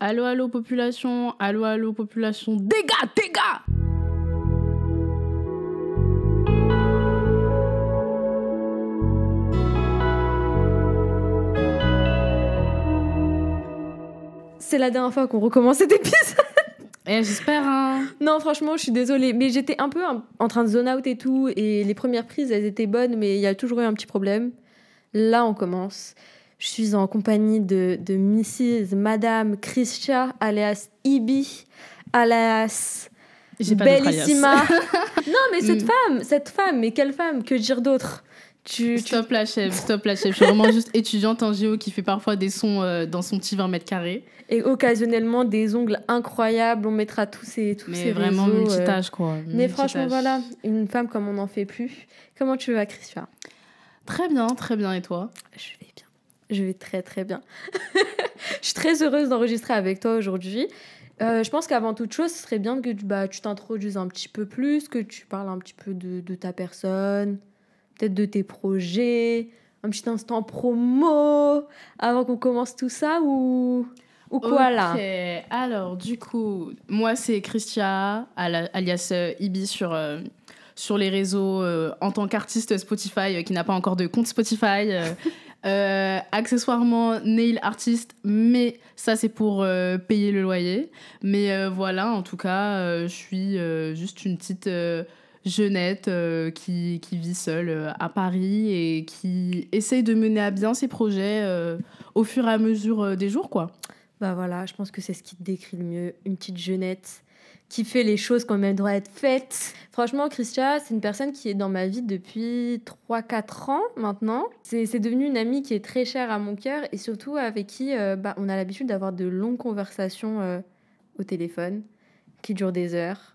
Allô, allô, population. Allô, allô, population. Dégâts, dégâts C'est la dernière fois qu'on recommence cet épisode. Eh, j'espère, hein. Non, franchement, je suis désolée. Mais j'étais un peu en- en train de zone out et tout. Et les premières prises, elles étaient bonnes, mais il y a toujours eu un petit problème. Là, on commence. Je suis en compagnie de, de Mrs. Madame Christia, alias Ibi, alias. Bellissima. non, mais cette Mm. femme, cette femme, mais quelle femme Que dire d'autre? Tu, tu- Stop la chef, stop la chef. Je suis vraiment juste étudiante en géo qui fait parfois des sons euh, dans son petit 20 mètres carrés. Et occasionnellement, des ongles incroyables. On mettra tous ces, tous Mais ces vraiment réseaux, euh, multitâche, quoi. Mais franchement, voilà, une femme comme on n'en fait plus. Comment tu vas, Christian Très bien, très bien. Et toi? Je. Je vais très très bien. je suis très heureuse d'enregistrer avec toi aujourd'hui. Euh, je pense qu'avant toute chose, ce serait bien que tu bah, tu t'introduises un petit peu plus, que tu parles un petit peu de, de ta personne, peut-être de tes projets, un petit instant promo avant qu'on commence tout ça ou, ou quoi là? Alors du coup, moi c'est Christia, alias euh, Ibi sur, euh, sur les réseaux euh, en tant qu'artiste Spotify qui n'a pas encore de compte Spotify. euh, accessoirement nail artiste, mais ça c'est pour euh, payer le loyer. Mais euh, voilà, en tout cas, je suis juste une petite jeunette qui, qui vit seule à Paris et qui essaye de mener à bien ses projets au fur et à mesure des jours, quoi. Bah voilà, je pense que c'est ce qui te décrit le mieux. Une petite jeunette qui fait les choses comme elles doivent être faites. Franchement, Christia, c'est une personne qui est dans ma vie depuis 3-4 ans maintenant. C'est devenu une amie qui est très chère à mon cœur et surtout avec qui euh, bah, on a l'habitude d'avoir de longues conversations euh, au téléphone qui durent des heures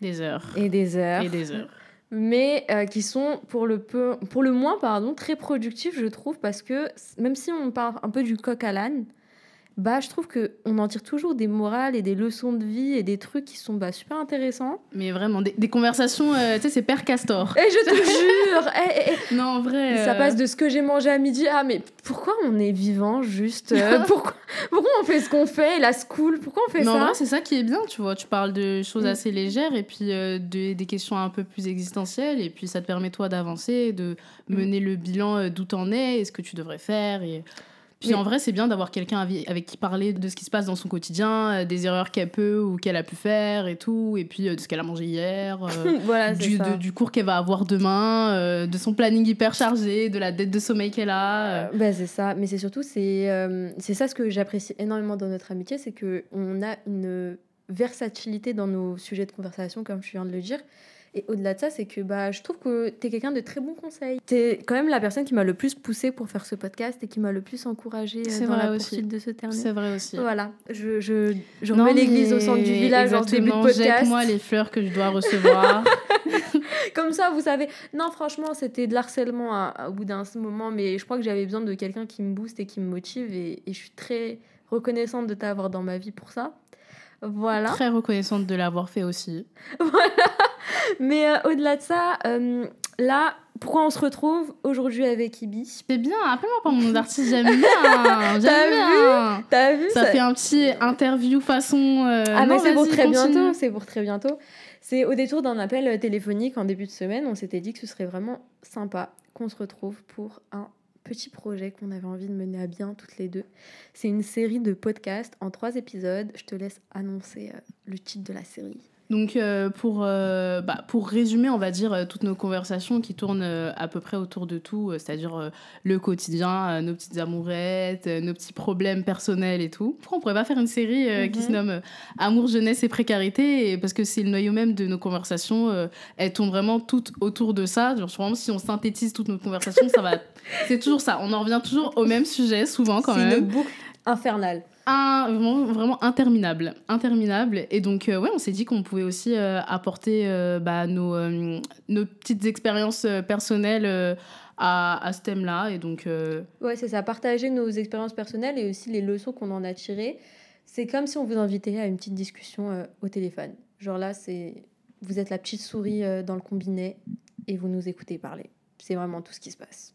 Des heures. et des heures Et des heures. mais euh, qui sont pour le, peu, pour le moins pardon, très productifs, je trouve, parce que même si on parle un peu du coq à l'âne, bah, je trouve qu'on en tire toujours des morales et des leçons de vie et des trucs qui sont bah, super intéressants. Mais vraiment, des, des conversations, euh, tu sais, c'est Père Castor. Et je te jure eh, eh, eh, Non, en vrai. Ça euh, passe de ce que j'ai mangé à midi à mais pourquoi on est vivant juste euh, pourquoi, pourquoi on fait ce qu'on fait La school, pourquoi on fait Mais en ça vrai, c'est ça qui est bien, tu vois. Tu parles de choses Mm. assez légères et puis de- des questions un peu plus existentielles. Et puis ça te permet, toi, d'avancer, de Mm. mener le bilan d'où t'en es et ce que tu devrais faire. Et... Puis en vrai, c'est bien d'avoir quelqu'un avec, qui parler de ce qui se passe dans son quotidien, euh, des erreurs qu'elle peut ou qu'elle a pu faire et tout. Et puis euh, de ce qu'elle a mangé hier. euh, voilà, du, de- du cours qu'elle va avoir demain, de son planning hyper chargé, de la dette de sommeil qu'elle a. bah, c'est ça, mais c'est surtout c'est c'est ça ce que j'apprécie énormément dans notre amitié, c'est que on a une versatilité dans nos sujets de conversation, comme je viens de le dire. Et au-delà de ça, c'est que bah, je trouve que tu es quelqu'un de très bon conseil. Tu es quand même la personne qui m'a le plus poussé pour faire ce podcast et qui m'a le plus encouragé euh, dans vrai la aussi. poursuite de ce terme. C'est vrai aussi. Voilà, je, je, je Non, remets l'église au centre du village en début de podcast. Jette-moi les fleurs que je dois recevoir. Comme ça, vous savez. Non, franchement, c'était de l'harcèlement à- à- au bout d'un moment, mais je crois que j'avais besoin de quelqu'un qui me booste et qui me motive, et, et je suis très reconnaissante de t'avoir dans ma vie pour ça. Voilà. Très reconnaissante de l'avoir fait aussi. Mais euh, au-delà de ça, euh, là, pourquoi on se retrouve aujourd'hui avec Ibi? C'est bien, appelle-moi pas mon nom d'artiste, j'aime bien. J'aime bien. T'as vu? Ça fait un petit interview façon. euh, Ah, mais non, c'est pour très continue. bientôt. C'est pour très bientôt. C'est au détour d'un appel euh, téléphonique en début de semaine. On s'était dit que ce serait vraiment sympa qu'on se retrouve pour un petit projet qu'on avait envie de mener à bien toutes les deux. C'est une série de podcasts en trois épisodes. Je te laisse annoncer euh, le titre de la série. Donc, euh, pour, euh, bah, pour résumer, on va dire, euh, toutes nos conversations qui tournent euh, à peu près autour de tout, c'est-à-dire le quotidien, nos petites amourettes, nos petits problèmes personnels et tout. Pourquoi on pourrait pas faire une série qui Mhm. se nomme Amour, jeunesse et précarité? Et Parce que c'est le noyau même de nos conversations. elles tournent vraiment toutes autour de ça. Genre, vraiment, si on synthétise toutes nos conversations, ça va... C'est toujours ça. On en revient toujours au même sujet, souvent quand C'est même une boucle infernale. Un, vraiment, vraiment interminable. Interminable. Et donc, euh, ouais, on s'est dit qu'on pouvait aussi euh, apporter euh, bah, nos, nos petites expériences personnelles à, à ce thème-là. Et donc, Ouais, c'est ça. Partager nos expériences personnelles et aussi les leçons qu'on en a tirées. C'est comme si on vous invitait à une petite discussion au téléphone. Genre là, c'est vous êtes la petite souris dans le combiné et vous nous écoutez parler. C'est vraiment tout ce qui se passe.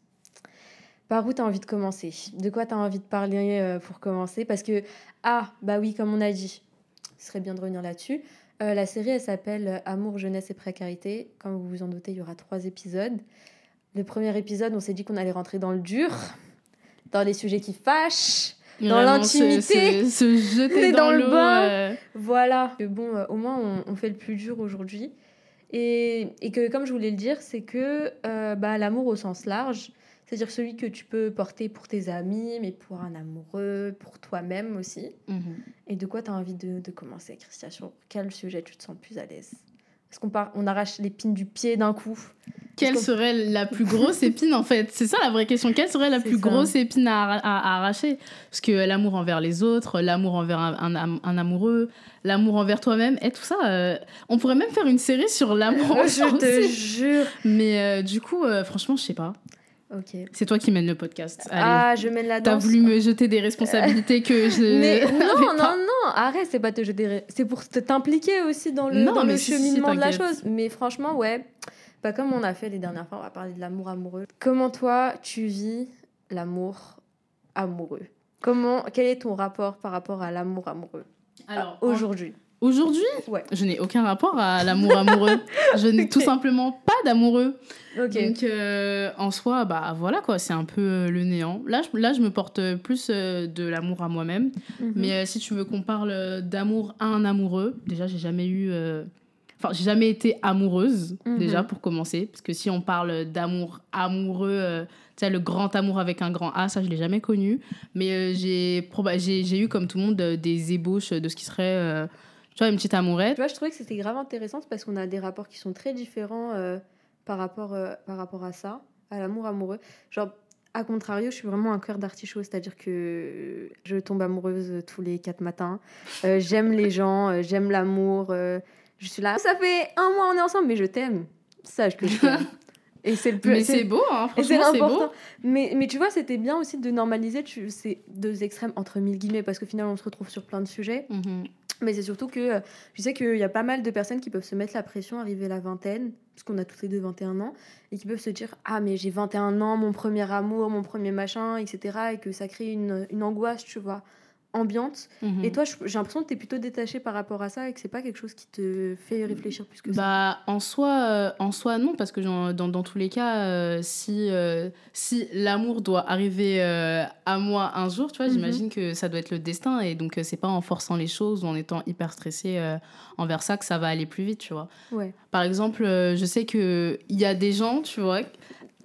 Par où tu as envie de commencer? De quoi tu as envie de parler euh, pour commencer? Parce que, ah, bah oui, comme on a dit, ce serait bien de revenir là-dessus. Euh, la série, elle s'appelle Amour, jeunesse et précarité. Comme vous vous en doutez, il y aura trois épisodes. Le premier épisode, on s'est dit qu'on allait rentrer dans le dur, dans les sujets qui fâchent, dans l'intimité, se, jeter dans, le bain. Voilà. Bon, euh, au moins, on, on, fait le plus dur aujourd'hui. Et, et, que, comme je voulais le dire, c'est que euh, bah, l'amour au sens large, c'est-à-dire celui que tu peux porter pour tes amis, mais pour un amoureux, pour toi-même aussi. Mhm. Et de quoi tu as envie de, de, commencer, Christian? Sur quel sujet tu te sens plus à l'aise? Est-ce qu'on on arrache l'épine du pied d'un coup Quelle serait la plus grosse épine en fait? C'est ça la vraie question. Quelle serait la plus grosse épine à, à, arracher? Parce que l'amour envers les autres, l'amour envers un, un, un amoureux, l'amour envers toi-même, et tout ça, euh, on pourrait même faire une série sur l'amour. je te jure. Mais euh, du coup, euh, franchement, je sais pas. C'est toi qui mène le podcast. Ah, je mène la danse. T'as voulu me jeter des responsabilités que je. Mais non, non, non, arrête, c'est pas te jeter. C'est pour t'impliquer aussi dans le, dans le cheminement de la chose. Mais franchement, ouais, pas comme on a fait les dernières fois, on va parler de l'amour amoureux. Comment toi, tu vis l'amour amoureux? Comment, quel est ton rapport par rapport à l'amour amoureux? Alors, aujourd'hui Aujourd'hui, ouais. je n'ai aucun rapport à l'amour amoureux. je n'ai tout simplement pas d'amoureux. Donc, euh, en soi, bah voilà quoi, c'est un peu euh, le néant. Là, je, là, je me porte plus euh, de l'amour à moi-même. Mhm. Mais si tu veux qu'on parle d'amour à un amoureux, déjà, j'ai jamais eu. Enfin, j'ai jamais été amoureuse, mhm. déjà, pour commencer. Parce que si on parle d'amour amoureux, tu sais, le grand amour avec un grand A, ça, je l'ai jamais connu. Mais j'ai eu, comme tout le monde, des ébauches de ce qui serait tu vois, une petite amourette. Tu vois, je trouvais que c'était grave intéressant parce qu'on a des rapports qui sont très différents euh, par, rapport, euh, par rapport à ça, à l'amour amoureux. Genre, à contrario, je suis vraiment un cœur d'artichaut, c'est-à-dire que je tombe amoureuse tous les quatre matins. Euh, j'aime les gens, j'aime l'amour. je suis là, ça fait un mois on est ensemble, mais je t'aime. Sache que je t'aime. Et c'est le plus. Mais c'est beau, hein, franchement, c'est beau. Mais, mais tu vois, c'était bien aussi de normaliser ces deux extrêmes, entre mille guillemets, parce qu'au final, on se retrouve sur plein de sujets. Mhm. Mais c'est surtout que euh, je sais qu'il y a pas mal de personnes qui peuvent se mettre la pression, arriver à la vingtaine, parce qu'on a tous les deux 21 ans, et qui peuvent se dire Ah, mais j'ai 21 ans, mon premier amour, mon premier machin, etc. Et que ça crée une, une angoisse, tu vois ambiante. Mhm. Et toi, j'ai l'impression que tu es plutôt détaché par rapport à ça et que c'est pas quelque chose qui te fait réfléchir plus que ça. Bah, en soi, euh, en soi non, parce que dans, dans, tous les cas, euh, si, euh, si l'amour doit arriver à moi un jour, tu vois, mhm. j'imagine que ça doit être le destin et donc c'est pas en forçant les choses ou en étant hyper stressé envers ça que ça va aller plus vite, tu vois. Ouais. Par exemple, je sais qu'il y a des gens, tu vois,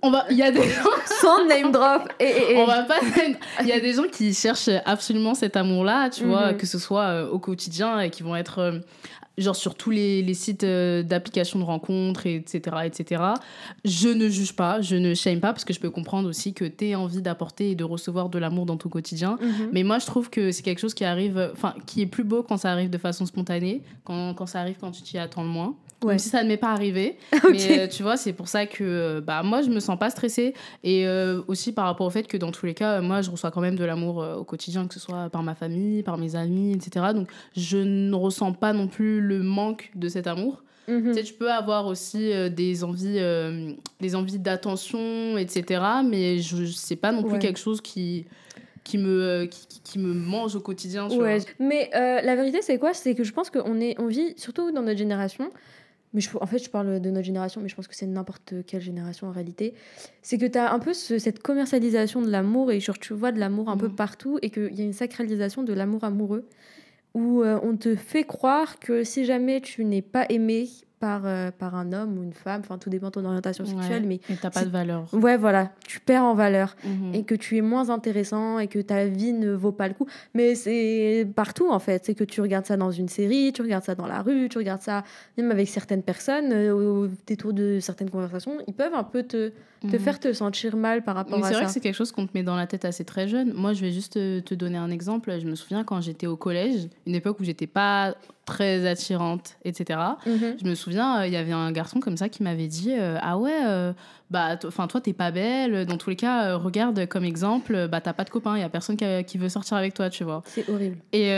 on va il y a des gens sans name drop. Et, on va pas il y a des gens qui cherchent absolument cet amour là tu vois mhm. que ce soit euh, au quotidien et qui vont être euh, genre sur tous les, les sites euh, d'applications de rencontres etc etc je ne juge pas je ne shame pas parce que je peux comprendre aussi que tu aies envie d'apporter et de recevoir de l'amour dans ton quotidien mhm. mais moi je trouve que c'est quelque chose qui arrive enfin qui est plus beau quand ça arrive de façon spontanée quand, quand ça arrive quand tu t'y attends le moins même si ça ne m'est pas arrivé. Mais euh, tu vois, c'est pour ça que euh, bah, moi, je me sens pas stressée. Et euh, aussi par rapport au fait que dans tous les cas, moi, je reçois quand même de l'amour au quotidien, que ce soit par ma famille, par mes amis, etc. Donc, je ne ressens pas non plus le manque de cet amour. Mhm. Tu sais, tu peux avoir aussi des envies, des envies d'attention, etc. Mais je sais pas non plus quelque chose qui qui me, qui, qui, me mange au quotidien. Tu ouais. Mais la vérité, c'est quoi? C'est que je pense qu'on on vit, surtout dans notre génération, mais je, en fait, je parle de notre génération, mais je pense que c'est n'importe quelle génération en réalité. C'est que tu as un peu cette commercialisation de l'amour et genre, tu vois de l'amour un peu mm. partout et qu'il y a une sacralisation de l'amour amoureux où euh, on te fait croire que si jamais tu n'es pas aimé par, euh, par un homme ou une femme, enfin tout dépend de ton orientation sexuelle, mais... Et t'as pas de valeur. Ouais, voilà, tu perds en valeur mhm. et que tu es moins intéressant et que ta vie ne vaut pas le coup. Mais c'est partout en fait, c'est que tu regardes ça dans une série, tu regardes ça dans la rue, tu regardes ça même avec certaines personnes, euh, au détour de certaines conversations, ils peuvent un peu te te mhm. faire te sentir mal par rapport à ça. C'est vrai que c'est quelque chose qu'on te met dans la tête assez très jeune. Moi, je vais juste te, donner un exemple. Je me souviens quand j'étais au collège, une époque où j'étais pas très attirante, etc. Mhm. Je me souviens, euh, il y avait un garçon comme ça qui m'avait dit euh, Ah ouais, euh, bah, enfin, toi, t'es pas belle. Dans tous les cas, regarde comme exemple, bah, t'as pas de copain, il y a personne qui, qui, veut sortir avec toi, tu vois. C'est horrible. Et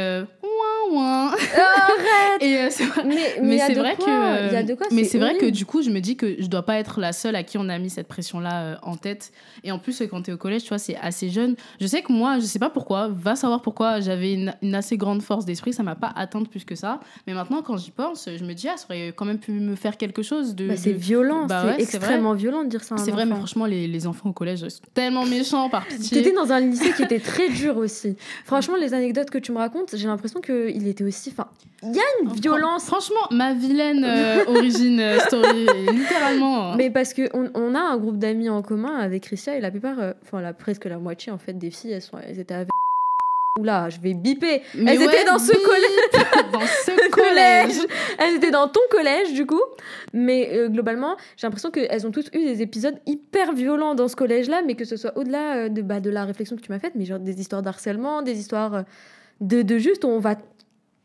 loin. Arrête Et euh, c'est vrai, Mais, mais c'est vrai quoi, que il y a de quoi, mais c'est vrai que du coup je me dis que je dois pas être la seule à qui on a mis cette pression là en tête. Et en plus euh, quand tu es au collège tu vois c'est assez jeune. Je sais que moi je sais pas pourquoi. Va savoir pourquoi. J'avais une, une assez grande force d'esprit. Ça m'a pas atteinte plus que ça. Mais maintenant quand j'y pense je me dis ah ça aurait quand même pu me faire quelque chose de, Bah, c'est violent, Bah c'est ouais, extrêmement violent de dire à un c'est vrai mais franchement les, les enfants au collège sont tellement méchants par pitié T'étais dans un lycée qui était très dur aussi. Franchement, les anecdotes que tu me racontes, j'ai l'impression qu'il était aussi. Enfin, il y a une violence. franchement ma vilaine euh, origine euh, story littéralement Mais parce qu'on on a un groupe d'amis en commun avec Christia et la plupart, euh, enfin la, presque la moitié en fait des filles, elles, sont, elles étaient avec. Oula, je vais biper. Mais elles étaient dans ce bip, collège. dans ce collège Elles étaient dans ton collège du coup. Mais euh, globalement, j'ai l'impression qu'elles ont toutes eu des épisodes hyper violents dans ce collège-là, mais que ce soit au-delà euh, de, bah, de la réflexion que tu m'as faite, mais genre des histoires d'harcèlement, des histoires euh, de, de juste on va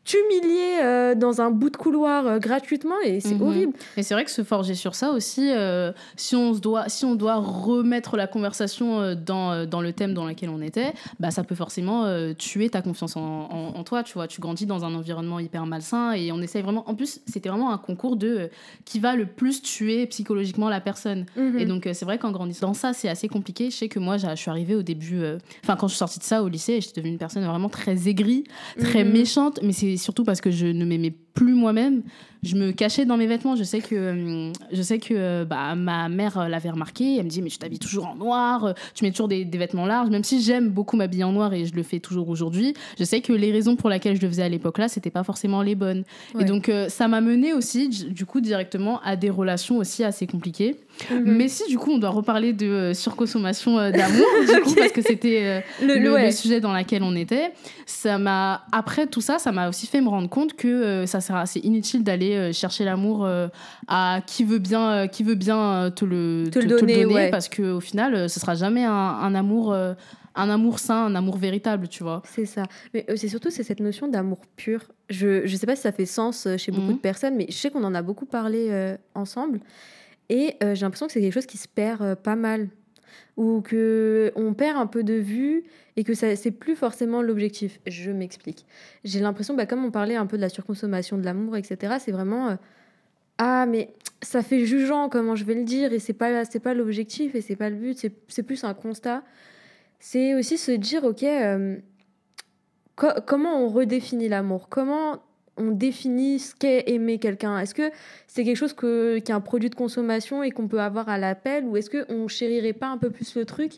t'humilier euh, dans un bout de couloir euh, gratuitement et c'est Mhm. horrible. Et c'est vrai que se forger sur ça aussi, euh, si, on se doit, si on doit remettre la conversation dans, dans le thème dans lequel on était, bah, ça peut forcément tuer ta confiance en, en- en toi. Tu vois, tu grandis dans un environnement hyper malsain et on essaye vraiment. En plus, c'était vraiment un concours de qui va le plus tuer psychologiquement la personne. Mhm. Et donc, c'est vrai qu'en grandissant dans ça, c'est assez compliqué. Je sais que moi, je suis arrivée au début, enfin, quand je suis sortie de ça au lycée, j'étais devenue une personne vraiment très aigrie, très Mhm. méchante, mais c'est surtout parce que je ne m'aimais plus moi-même. Je me cachais dans mes vêtements. Je sais que, euh, je sais que euh, bah, ma mère euh, l'avait remarqué. Elle me dit Mais tu t'habilles toujours en noir, tu mets toujours des, des vêtements larges. Même si j'aime beaucoup m'habiller en noir et je le fais toujours aujourd'hui, je sais que les raisons pour lesquelles je le faisais à l'époque-là, c'était pas forcément les bonnes. Ouais. Et donc, ça m'a mené aussi, du coup, directement à des relations aussi assez compliquées. Mhm. Mais si, du coup, on doit reparler de surconsommation d'amour, du coup, parce que c'était. le, le, ouais. le sujet dans lequel on était, ça m'a après tout ça, ça m'a aussi fait me rendre compte que ça sert, c'est inutile d'aller euh, chercher l'amour euh, à qui veut bien, euh, qui veut bien te le, Te le donner, ouais. parce que au final, ce sera jamais un, un amour, un amour sain, un amour véritable, tu vois. C'est ça. Mais c'est surtout c'est cette notion d'amour pur. Je ne sais pas si ça fait sens chez beaucoup Mhm. de personnes, mais je sais qu'on en a beaucoup parlé euh, ensemble. Et euh, j'ai l'impression que c'est quelque chose qui se perd euh, pas mal. Ou que on perd un peu de vue et que ça c'est plus forcément l'objectif. Je m'explique. J'ai l'impression, bah, comme on parlait un peu de la surconsommation de l'amour, etc., c'est vraiment... euh, ah, mais ça fait jugeant, comment je vais le dire, et c'est pas, c'est pas l'objectif, et c'est pas le but, c'est, plus un constat. C'est aussi se dire, ok, euh, co- comment on redéfinit l'amour? Comment on définit ce qu'est aimer quelqu'un Est-ce que c'est quelque chose que, qui est un produit de consommation et qu'on peut avoir à l'appel Ou est-ce qu'on chérirait pas un peu plus le truc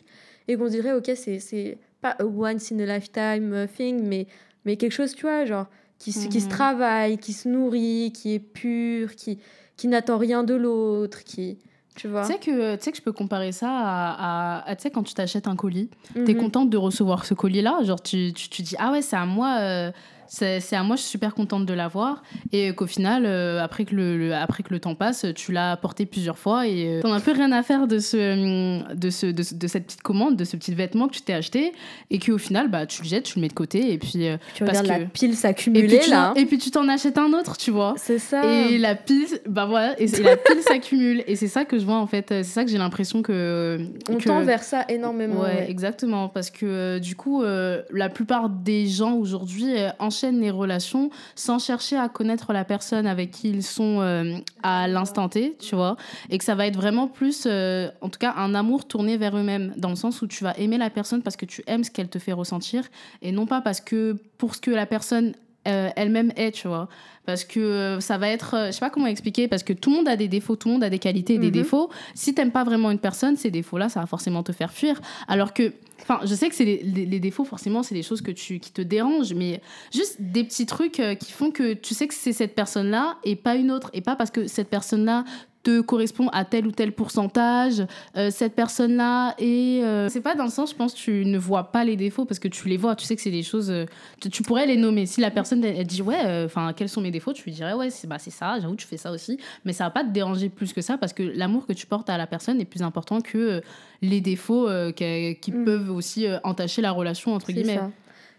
et qu'on dirait, ok, c'est, pas a once in a lifetime thing, mais, mais quelque chose, tu vois, genre, qui, se- qui se Mhm. travaille, qui se nourrit, qui est pur, qui, qui n'attend rien de l'autre, qui. Tu vois Tu sais que, tu que je peux comparer ça à, à- à- tu sais, quand tu t'achètes un colis, T'es Mhm. contente de recevoir ce colis-là, genre tu, tu, tu dis ah ouais c'est à moi, euh, c'est à moi, je suis super contente de l'avoir, et qu'au final euh, après que le, le- après que le temps passe, tu l'as porté plusieurs fois et euh, t'en as un peu rien à faire de ce hum, de ce de, ce- de cette petite commande, de ce petit vêtement que tu t'es acheté, et qu'au final bah tu le jettes, tu le mets de côté et puis euh, Tu parce regardes la que- pile s'accumuler là. t'en- et puis tu t'en achètes un autre, tu vois. C'est ça. Et la pile, bah voilà, et, et la pile s'accumule. Et c'est ça que je vois en fait, c'est ça que j'ai l'impression que. On que- tend vers ça énormément. Ouais, ouais. exactement. Parce que euh, du coup, euh, la plupart des gens aujourd'hui euh, enchaînent les relations sans chercher à connaître la personne avec qui ils sont euh, à l'instant T, tu vois. Et que ça va être vraiment plus, euh, en tout cas, un amour tourné vers eux-mêmes, dans le sens où tu vas aimer la personne parce que tu aimes ce qu'elle te fait ressentir et non pas parce que pour ce que la personne euh, elle-même est, tu vois. Parce que euh, ça va être, euh, je sais pas comment expliquer, parce que tout le monde a des défauts, tout le monde a des qualités et des Mhm. défauts. Si t'aimes pas vraiment une personne, ces défauts-là, ça va forcément te faire fuir. Alors que, enfin, je sais que c'est les, les- les défauts, forcément, c'est des choses que tu, qui te dérangent, mais juste des petits trucs euh, qui font que tu sais que c'est cette personne-là et pas une autre. Et pas parce que cette personne-là te correspond à tel ou tel pourcentage, euh, cette personne-là. Et euh, c'est pas dans le sens, je pense, tu ne vois pas les défauts parce que tu les vois. Tu sais que c'est des choses. euh, tu, tu pourrais les nommer. Si la personne elle, elle dit ouais, enfin quels sont mes défauts, tu lui dirais ouais, c'est bah, c'est ça. J'avoue, tu fais ça aussi. Mais ça va pas te déranger plus que ça parce que l'amour que tu portes à la personne est plus important que les défauts qui, qui Mm. peuvent aussi entacher la relation entre guillemets. ça.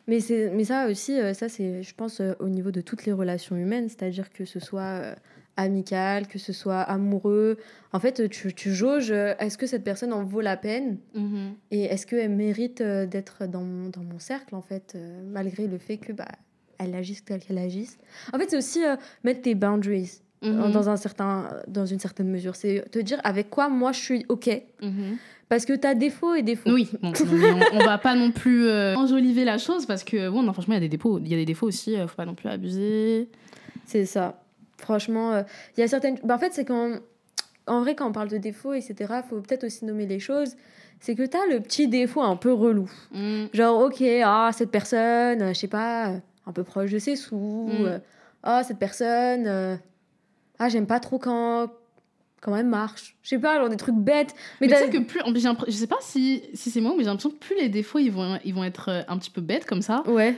Mais, c'est, mais ça aussi, ça c'est, je pense, au niveau de toutes les relations humaines, c'est-à-dire que ce soit amical, que ce soit amoureux. En fait, tu, tu jauges, euh, est-ce que cette personne en vaut la peine Mhm. et est-ce qu'elle mérite euh, d'être dans, mon- dans mon cercle, en fait, euh, malgré le fait que bah, elle agisse telle qu'elle agisse? En fait, c'est aussi euh, mettre tes boundaries Mhm. dans, un certain, dans une certaine mesure. C'est te dire avec quoi moi je suis OK. Mhm. Parce que tu as défauts et défauts. Oui, bon, non, mais on, on va pas non plus euh, enjoliver la chose parce que bon, non, franchement, il y a des défauts, il y a des défauts aussi, euh, faut pas non plus abuser. C'est ça. Franchement, euh, il y a certaines. bah, en fait, c'est quand. En vrai, quand on parle de défauts, etc., faut peut-être aussi nommer les choses. C'est que tu as le petit défaut un peu relou. Mm. Genre, ok, ah, cette personne, euh, je sais pas, euh, un peu proche de ses sous. Mm. euh, Ah, cette personne, ah, j'aime pas trop quand, quand elle marche. Je sais pas, genre des trucs bêtes. Mais, Mais, tu sais que plus, je sais pas si, si c'est moi, mais j'ai l'impression que plus les défauts ils vont, ils vont être euh, un petit peu bêtes comme ça, Ouais,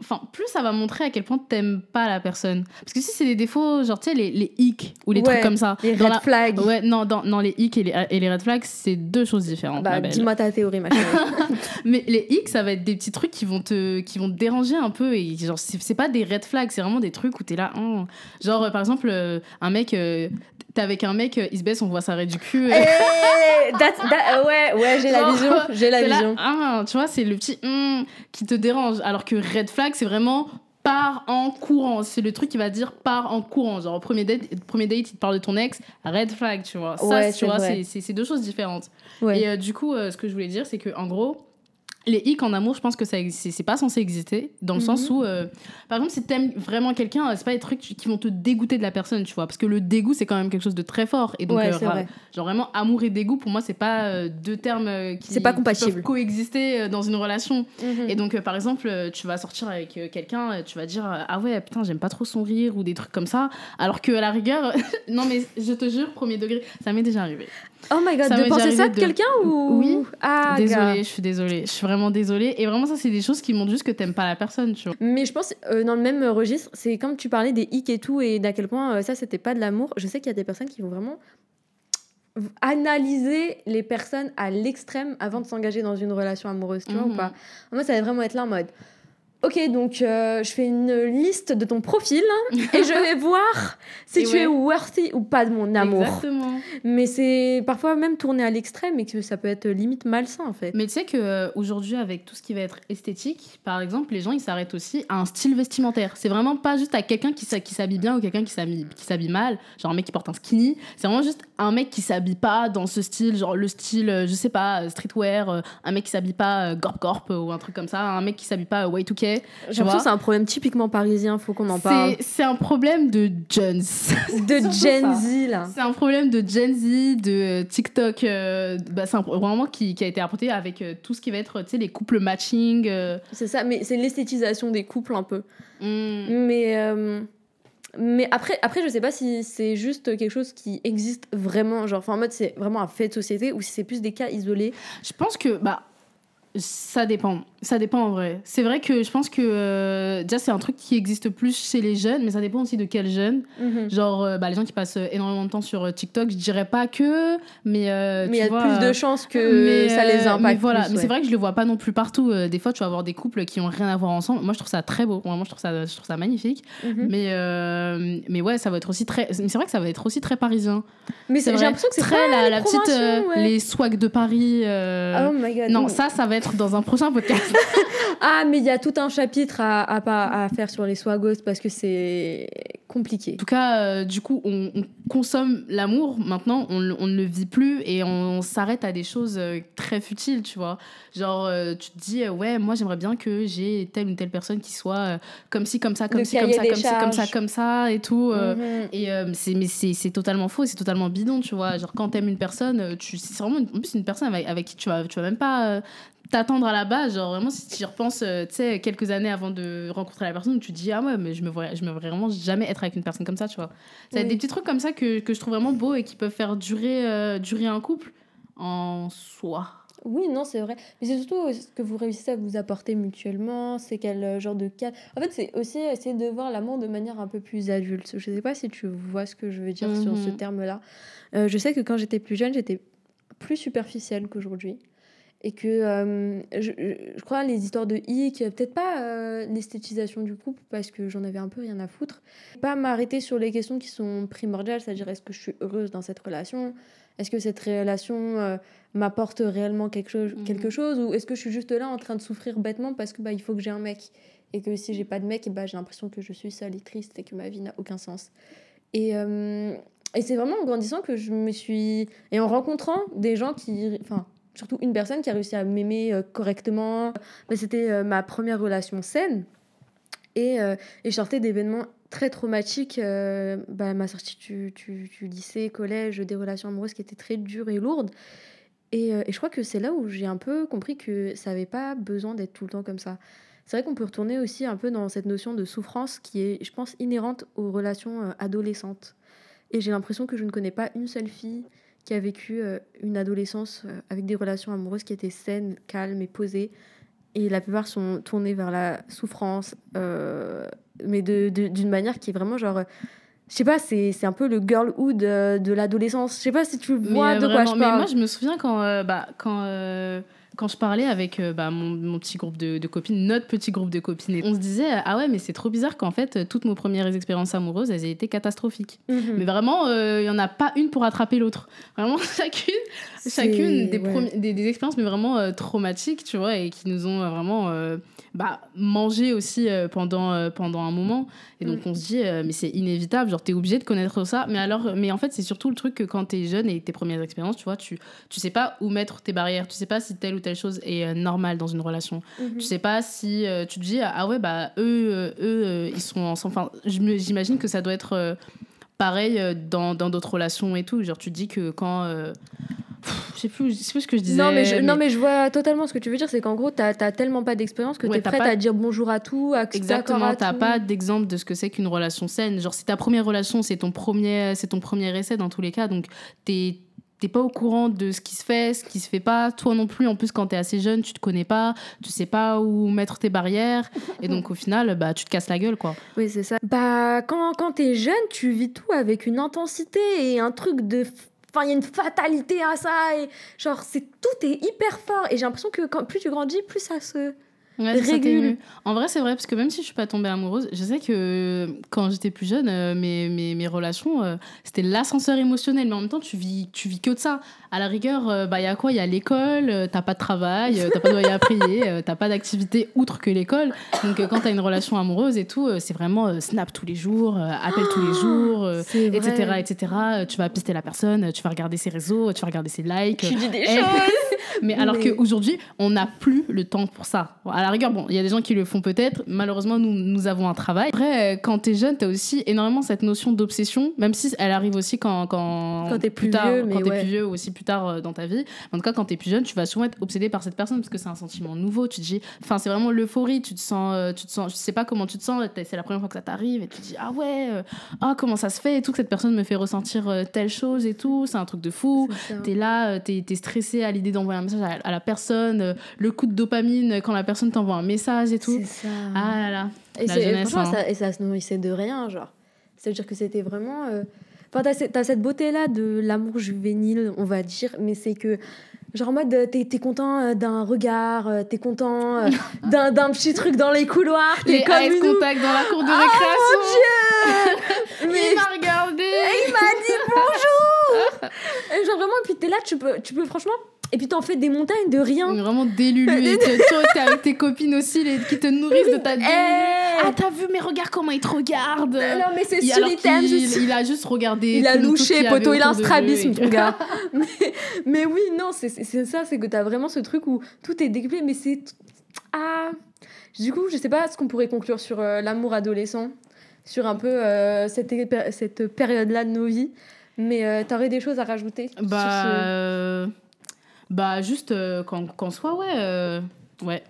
enfin plus ça va montrer à quel point t'aimes pas la personne. Parce que si c'est des défauts, genre tu sais les, les hicks ou les Ouais, trucs comme ça, les dans red la- flags. ouais non dans, non les hicks et les, et les red flags c'est deux choses différentes. bah, dis-moi ta théorie, ma chérie. Mais les X, ça va être des petits trucs qui vont te, qui vont te déranger un peu. Et genre, c'est pas des red flags, c'est vraiment des trucs où t'es là. hum. Genre, euh, par exemple, euh, un mec, euh, t'es avec un mec, euh, il se baisse, on voit sa raie du cul. euh, Eh, that- ouais, ouais, j'ai la vision. J'ai la là, vision. ah, tu vois, c'est le petit hum qui te dérange. Alors que red flag, c'est vraiment part en courant. C'est le truc qui va dire part en courant. Genre, au premier date, premier date, il te parle de ton ex, red flag, tu vois. Ça, Ouais, tu vois, c'est- deux choses différentes. Ouais. Et euh, du coup, euh, ce que je voulais dire, c'est que en gros, les hicks en amour, je pense que ça c'est pas censé exister, dans le Mhm. sens où, euh, par exemple, si t'aimes vraiment quelqu'un, c'est pas des trucs qui vont te dégoûter de la personne, tu vois, parce que le dégoût, c'est quand même quelque chose de très fort. Et donc, ouais, euh, vrai. genre vraiment, amour et dégoût, pour moi, c'est pas euh, deux termes qui, C'est pas compatible. peuvent coexister dans une relation. Mhm. Et donc, par exemple, tu vas sortir avec quelqu'un, tu vas dire Ah ouais, putain, j'aime pas trop son rire ou des trucs comme ça. Alors que à la rigueur, non, mais je te jure, premier degré, ça m'est déjà arrivé. Oh my god, Ça de penser ça de de- quelqu'un ou Oui. Ah, désolée, je suis désolée. Je suis vraiment désolée. Et vraiment, ça, c'est des choses qui montrent juste que t'aimes pas la personne, tu vois. Mais je pense, euh, dans le même registre, c'est comme tu parlais des hicks et tout, et d'à quel point euh, ça, c'était pas de l'amour. Je sais qu'il y a des personnes qui vont vraiment analyser les personnes à l'extrême avant de s'engager dans une relation amoureuse, tu vois, ou Mhm. pas Moi, ça va vraiment être là en mode. Ok, donc euh, je fais une liste de ton profil et je vais voir si Et tu es worthy ou pas de mon amour. Exactement. Mais c'est parfois même tourné à l'extrême et que ça peut être limite malsain en fait. Mais tu sais qu'aujourd'hui, avec tout ce qui va être esthétique, par exemple, les gens, ils s'arrêtent aussi à un style vestimentaire. C'est vraiment pas juste à quelqu'un qui s'habille bien ou quelqu'un qui s'habille mal, genre un mec qui porte un skinny. C'est vraiment juste un mec qui s'habille pas dans ce style, genre le style, euh, je sais pas, euh, streetwear, euh, un mec qui s'habille pas euh, Gorp euh, ou un truc comme ça, un mec qui s'habille pas euh, Y2K. J'ai l'impression que c'est un problème typiquement parisien, faut qu'on en parle. C'est un problème de Jones. De Gen. Z là. C'est un problème de Gen Z, de TikTok. euh, bah, c'est un vraiment qui, qui a été apporté avec euh, tout ce qui va être, tu sais, les couples matching. euh, C'est ça, mais c'est l'esthétisation des couples un peu. hmm. Mais, mais après, après, je sais pas si c'est juste quelque chose qui existe vraiment, genre, en mode c'est vraiment un fait de société ou si c'est plus des cas isolés. Je pense que, bah, ça dépend. Ça dépend en vrai. C'est vrai que je pense que, euh, déjà, c'est un truc qui existe plus chez les jeunes, mais ça dépend aussi de quels jeunes. Genre, euh, bah, les gens qui passent euh, énormément de temps sur TikTok, je dirais pas que, mais. euh, mais il y a vois, plus de chances que mais, ça les impacte. Mais voilà, plus, mais c'est ouais. vrai que je le vois pas non plus partout. Des fois, tu vas avoir des couples qui ont rien à voir ensemble. Moi, je trouve ça très beau. Vraiment, je trouve ça, je trouve ça magnifique. Mhm. Mais, euh, mais ouais, ça va être aussi très. Mais c'est vrai que ça va être aussi très parisien. Mais j'ai l'impression que c'est très pas la, la petite. ouais. Les swags de Paris. Oh my god. Non, ça, ça va être dans un prochain podcast. Ah, mais il y a tout un chapitre à, à, pas- à faire sur les swagos parce que c'est compliqué. En tout cas, euh, du coup, on, on consomme l'amour. Maintenant, on, ne le vit plus et on, s'arrête à des choses euh, très futiles, tu vois. Genre, euh, tu te dis, ouais, moi, j'aimerais bien que j'ai telle ou telle personne qui soit euh, comme ci, comme ça, comme Le ci, comme ça, comme ci, comme ça, comme ça et tout. Mhm. Et c'est mais c'est totalement faux, c'est totalement bidon, tu vois. Genre quand t'aimes une personne, tu c'est vraiment une, en plus une personne avec, avec qui tu vas tu vas même pas t'attendre à la base. Genre vraiment si tu y repenses, euh, tu sais quelques années avant de rencontrer la personne, tu te dis ah ouais mais je me vois je me verrais vraiment jamais être avec une personne comme ça, tu vois. Ça Oui. des petits trucs comme ça que, que je trouve vraiment beaux et qui peuvent faire durer euh, durer un couple en soi. Oui, non, c'est vrai. Mais c'est surtout ce que vous réussissez à vous apporter mutuellement, c'est quel euh, genre de cas. En fait, c'est aussi essayer de voir l'amour de manière un peu plus adulte. Je sais pas si tu vois ce que je veux dire sur ce Mhm. terme-là. Euh, je sais que quand j'étais plus jeune, j'étais plus superficielle qu'aujourd'hui. Et que euh, je, crois les histoires de hic, peut-être pas euh, l'esthétisation du couple, parce que j'en avais un peu rien à foutre. Pas m'arrêter sur les questions qui sont primordiales, c'est-à-dire est-ce que je suis heureuse dans cette relation? Est-ce que cette relation euh, m'apporte réellement quelque chose, Mhm. quelque chose? Ou est-ce que je suis juste là en train de souffrir bêtement parce que bah, il faut que j'ai un mec? Et que si j'ai pas de mec, et bah, j'ai l'impression que je suis seule et triste et que ma vie n'a aucun sens. Et, et c'est vraiment en grandissant que je me suis. Et en rencontrant des gens qui. Enfin, surtout une personne qui a réussi à m'aimer euh, correctement. Mais c'était euh, ma première relation saine. Et, et je sortais d'événements très traumatiques. bah, ma sortie du, du, du, lycée, collège, des relations amoureuses qui étaient très dures et lourdes. Et, et je crois que c'est là où j'ai un peu compris que ça n'avait pas besoin d'être tout le temps comme ça. C'est vrai qu'on peut retourner aussi un peu dans cette notion de souffrance qui est, je pense, inhérente aux relations euh, adolescentes. Et j'ai l'impression que je ne connais pas une seule fille qui a vécu euh, une adolescence euh, avec des relations amoureuses qui étaient saines, calmes et posées. Et la plupart sont tournées vers la souffrance, mais d'une de, manière qui est vraiment genre je sais pas, c'est un peu le girlhood de, de l'adolescence. Je sais pas si tu vois de quoi je parle. Mais moi, je me souviens quand, bah, quand quand je parlais avec euh, bah, mon, mon, petit groupe de, de, copines, notre petit groupe de copines, on se disait ah ouais mais c'est trop bizarre qu'en fait toutes nos premières expériences amoureuses elles aient été catastrophiques. Mhm. Mais vraiment euh, il y en a pas une pour attraper l'autre. Vraiment chacune chacune des, des, des, expériences mais vraiment euh, traumatiques tu vois et qui nous ont vraiment bah, mangé aussi pendant pendant un moment. Et donc mm. on se dit mais c'est inévitable genre t'es obligé de connaître ça. Mais alors mais en fait c'est surtout le truc que quand t'es jeune et tes premières expériences tu vois tu tu sais pas où mettre tes barrières tu sais pas si telle ou telle chose est euh, normale dans une relation. Mm Tu sais pas si euh, tu te dis, ah ouais, bah eux, euh, eux ils sont ensemble. Enfin, j'imagine que ça doit être pareil dans d'autres relations et tout. Genre, tu te dis que quand. je sais plus, sais plus ce que je disais. Non mais je, non, mais je vois totalement ce que tu veux dire. C'est qu'en gros, tu n'as tellement pas d'expérience que tu es prête à dire bonjour à tout. À Exactement, tu pas d'exemple de ce que c'est qu'une relation saine. Genre, si ta première relation, c'est ton, premier, ton premier essai dans tous les cas, donc tu t'es pas au courant de ce qui se fait, ce qui se fait pas. Toi non plus, en plus, quand tu es assez jeune, tu te connais pas, tu sais pas où mettre tes barrières. Et donc, au final, bah, tu te casses la gueule, quoi. Oui, c'est ça. Bah, quand, quand tu es jeune, tu vis tout avec une intensité et un truc de. Enfin, il y a une fatalité à ça. Et genre, c'est tout est hyper fort. Et j'ai l'impression que quand, plus tu grandis, plus ça se Ouais, en vrai, c'est vrai, parce que même si je suis pas tombée amoureuse, je sais que quand j'étais plus jeune, euh, mes, mes, mes relations, euh, c'était l'ascenseur émotionnel. Mais en même temps, tu vis, tu vis que de ça. À la rigueur, euh, bah, il y a quoi? Il y a l'école, t'as pas de travail, t'as pas de loyer à payer, t'as pas d'activité outre que l'école. Donc, quand t'as une relation amoureuse et tout, c'est vraiment snap tous les jours, appel tous les jours, etc., etc. Tu vas pister la personne, tu vas regarder ses réseaux, tu vas regarder ses likes. Tu dis des choses mais, alors qu'aujourd'hui, on n'a plus le temps pour ça. À la rigueur, bon, il y a des gens qui le font peut-être. Malheureusement, nous, nous avons un travail. Après, euh, quand tu es jeune, tu as aussi énormément cette notion d'obsession, même si elle arrive aussi quand, quand, quand tu es plus, tard, vieux, quand es plus vieux ou aussi plus tard euh, dans ta vie. En tout cas, quand tu es plus jeune, tu vas souvent être obsédé par cette personne parce que c'est un sentiment nouveau. Tu te dis, enfin, c'est vraiment l'euphorie. Tu te sens, euh, tu te sens, je sais pas comment tu te sens. C'est la première fois que ça t'arrive et tu te dis, ah ouais, ah comment ça se fait et tout que cette personne me fait ressentir telle chose et tout. C'est un truc de fou. Tu es là, tu es, stressé à l'idée d'envoyer un message à, la personne, euh, le coup de dopamine quand la personne t'envoie un message et tout. Ça. Ah là là. Et, hein. ça, et ça se nourrissait de rien, genre. C'est-à-dire que c'était vraiment. Euh... Enfin, t'as, as cette beauté-là de l'amour juvénile, on va dire, mais c'est que. Genre en mode, t'es, es content euh, d'un regard, t'es content d'un, d'un petit truc dans les couloirs, t'es les comme une... contact dans la cour de oh récréation. mon Dieu mais... Il m'a regardé Il m'a dit bonjour et Genre vraiment, et puis t'es là, tu peux, tu peux franchement et puis t'en fais des montagnes de rien. Vraiment délulu. toi, t'es avec tes copines aussi les, qui te nourrissent de ta hey Ah, t'as vu, mais regarde comment il te regarde. Non, mais c'est sûr, il, il, il, a juste regardé. Il a louché, poteau, il a un strabisme, ton gars. mais, mais, oui, non, c'est ça, c'est que t'as vraiment ce truc où tout est décuplé, mais c'est. Ah. Du coup, je sais pas ce qu'on pourrait conclure sur euh, l'amour adolescent, sur un peu euh, cette, cette période-là de nos vies. Mais euh, t'aurais des choses à rajouter Bah. Sur ce... Bah, juste euh, qu'en soit, ouais. Euh, ouais.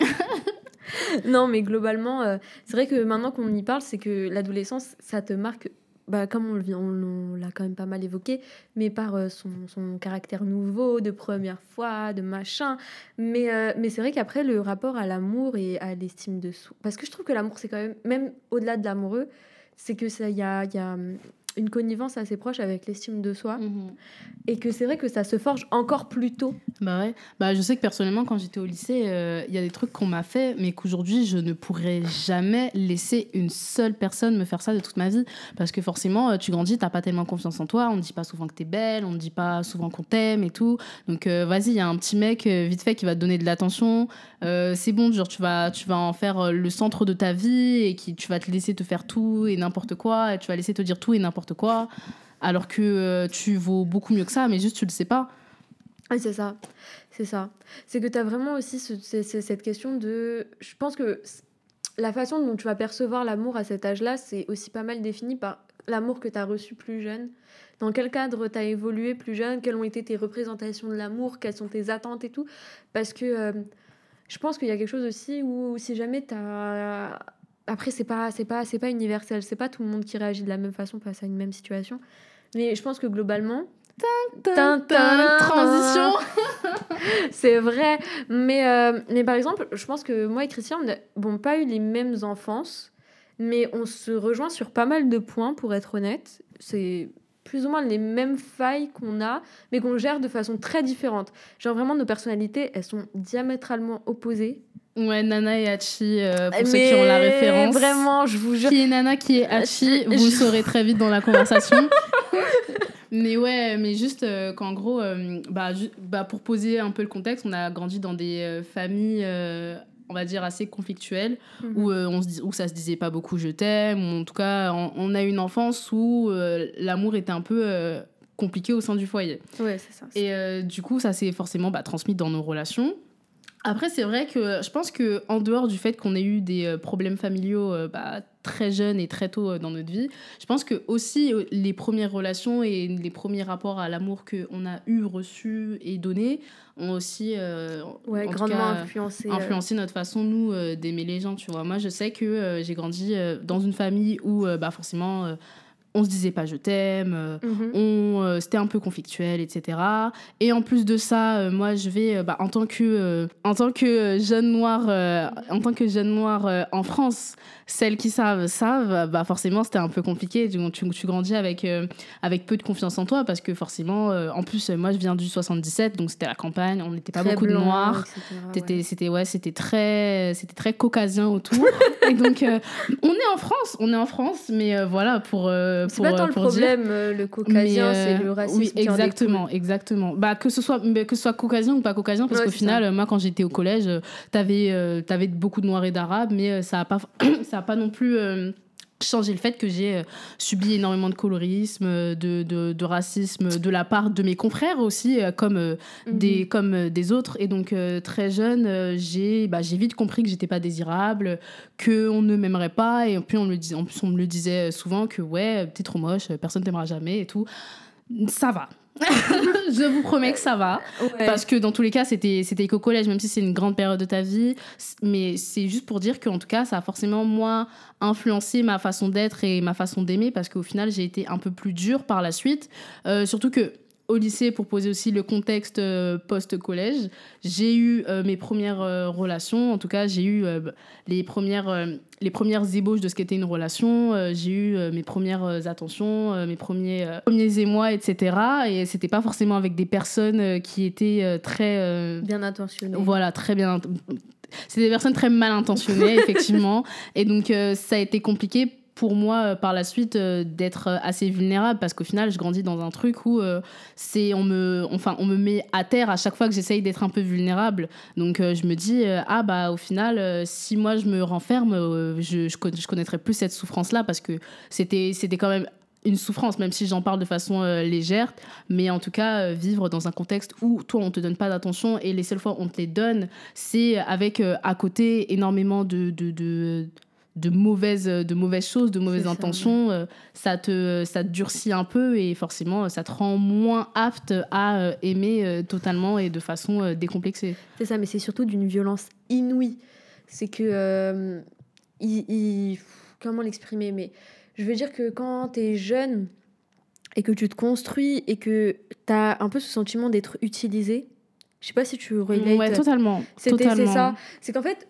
non, mais globalement, euh, c'est vrai que maintenant qu'on y parle, c'est que l'adolescence, ça te marque, bah, comme on l'a on, l'a quand même pas mal évoqué, mais par son, son, caractère nouveau, de première fois, de machin. Mais, mais c'est vrai qu'après, le rapport à l'amour et à l'estime de soi. Parce que je trouve que l'amour, c'est quand même, même au-delà de l'amoureux, c'est que ça, y a une connivence assez proche avec l'estime de soi. Mhm. Et que c'est vrai que ça se forge encore plus tôt. Bah ouais. Bah, je sais que personnellement, quand j'étais au lycée, euh, il y a des trucs qu'on m'a fait, mais qu'aujourd'hui, je ne pourrais jamais laisser une seule personne me faire ça de toute ma vie. Parce que forcément, euh, tu grandis, t'as pas tellement confiance en toi. On ne dit pas souvent que t'es belle, on ne dit pas souvent qu'on t'aime et tout. Donc, euh, vas-y, il y a un petit mec vite fait qui va te donner de l'attention. Euh, c'est bon, genre, tu vas, tu vas en faire le centre de ta vie et qui, tu vas te laisser te faire tout et n'importe quoi. Et tu vas laisser te dire tout et n'importe quoi. Alors que euh, tu vaux beaucoup mieux que ça, mais juste tu le sais pas. Oui, c'est ça. C'est ça. C'est que tu as vraiment aussi cette question de. Je pense que la façon dont tu vas percevoir l'amour à cet âge-là, c'est aussi pas mal défini par l'amour que tu as reçu plus jeune. Dans quel cadre tu as évolué plus jeune? Quelles ont été tes représentations de l'amour? Quelles sont tes attentes et tout? Parce que euh, je pense qu'il y a quelque chose aussi où si jamais tu as. Après, c'est pas, c'est pas, c'est pas universel. C'est pas tout le monde qui réagit de la même façon face à une même situation. Mais je pense que globalement, transition. c'est vrai. Mais, euh, mais par exemple, je pense que moi et Christian, on bon, pas eu les mêmes enfances, mais on se rejoint sur pas mal de points, pour être honnête. C'est plus ou moins les mêmes failles qu'on a, mais qu'on gère de façon très différente. Genre vraiment, nos personnalités, elles sont diamétralement opposées. Ouais, Nana et Hachi, euh, pour ceux qui ont la référence. Vraiment, je vous jure. Qui est Nana, qui est Hachi, Je- vous je- saurez très vite dans la conversation. mais ouais, mais juste euh, qu'en gros, euh, bah, bah, pour poser un peu le contexte, on a grandi dans des euh, familles, euh, on va dire, assez conflictuelles, Mhm. où, euh, on se où ça se disait pas beaucoup je t'aime, ou en tout cas, on, on a eu une enfance où euh, l'amour était un peu euh, compliqué au sein du foyer. Ouais, c'est ça. Et du coup, ça s'est forcément bah, transmis dans nos relations. Après, c'est vrai que je pense que en dehors du fait qu'on ait eu des problèmes familiaux bah, très jeunes et très tôt euh, dans notre vie, je pense que aussi euh, les premières relations et les premiers rapports à l'amour qu'on a eu, reçu et donné ont aussi euh, Ouais, grandement cas, influencé. euh, notre façon, nous, d'aimer les gens, tu vois. Moi, je sais que j'ai grandi dans une famille où, bah, forcément, on se disait pas je t'aime, on euh, c'était un peu conflictuel etc et en plus de ça euh, moi je vais bah, en tant que en tant que jeune noire en tant que jeune noire en France celles qui savent savent bah forcément c'était un peu compliqué tu, tu, tu grandis avec avec peu de confiance en toi parce que forcément en plus moi je viens du 77 donc c'était la campagne on n'était pas Très beaucoup de noirs ouais. c'était ouais, c'était très, c'était très caucasien autour. et donc, euh, on est en France, on est en France, mais euh, voilà pour euh, C'est pour, pas tant euh, le dire. problème, euh, le caucasien, c'est euh, le racisme Oui, qui en exactement, exactement. Bah que ce soit que ce soit caucasien ou pas caucasien, parce Ouais, qu'au c'est final, moi quand j'étais au collège, t'avais t'avais beaucoup de noirs et d'arabes, mais ça a pas ça a pas non plus changé le fait que j'ai euh, subi énormément de colorisme, euh, de, de, de racisme de la part de mes confrères aussi, euh, comme découle. des, comme des autres. Et donc, très jeune, j'ai bah, j'ai vite compris que j'étais pas désirable, qu'on ne m'aimerait pas. Et puis, on me le disait, en plus, on me le disait souvent que, ouais, t'es trop moche, personne t'aimera jamais et tout. Ça va. je vous promets que ça va. Ouais. Parce que dans tous les cas, c'était c'était qu'au collège, même si c'est une grande période de ta vie. Mais c'est juste pour dire qu'en tout cas, ça a forcément, moi, influencé ma façon d'être et ma façon d'aimer. Parce qu'au final, j'ai été un peu plus dure par la suite. Euh, surtout que au lycée, pour poser aussi le contexte euh, post-collège, j'ai eu euh, mes premières euh, relations. En tout cas, j'ai eu les, premières, les premières ébauches de ce qu'était une relation. J'ai eu mes premières attentions, mes premiers, premiers émois, etc. Et c'était pas forcément avec des personnes qui étaient très. Bien intentionné. voilà, très bien. C'est des personnes très mal intentionnées, effectivement. Et donc, ça a été compliqué pour moi, euh, par la suite, euh, d'être euh, assez vulnérable parce qu'au final, je grandis dans un truc où c'est on me, enfin, on me met à terre à chaque fois que j'essaye d'être un peu vulnérable. Donc, je me dis, ah bah, au final, si moi je me renferme, je, je, je connaîtrais plus cette souffrance-là parce que c'était c'était quand même une souffrance, même si j'en parle de façon légère, mais en tout cas, vivre dans un contexte où toi, on te donne pas d'attention et les seules fois où on te les donne, c'est avec à côté énormément de, de mauvaises, de mauvaises choses, de mauvaises intentions. euh, ça, te, ça te durcit un peu et forcément, ça te rend moins apte à euh, aimer euh, totalement et de façon euh, décomplexée. C'est ça, mais c'est surtout d'une violence inouïe. C'est que. euh, il- il- comment l'exprimer Mais je veux dire que quand tu es jeune et que tu te construis et que tu as un peu ce sentiment d'être utilisé, je sais pas si tu relates. Ouais, totalement. C'était c'est ça. C'est qu'en fait,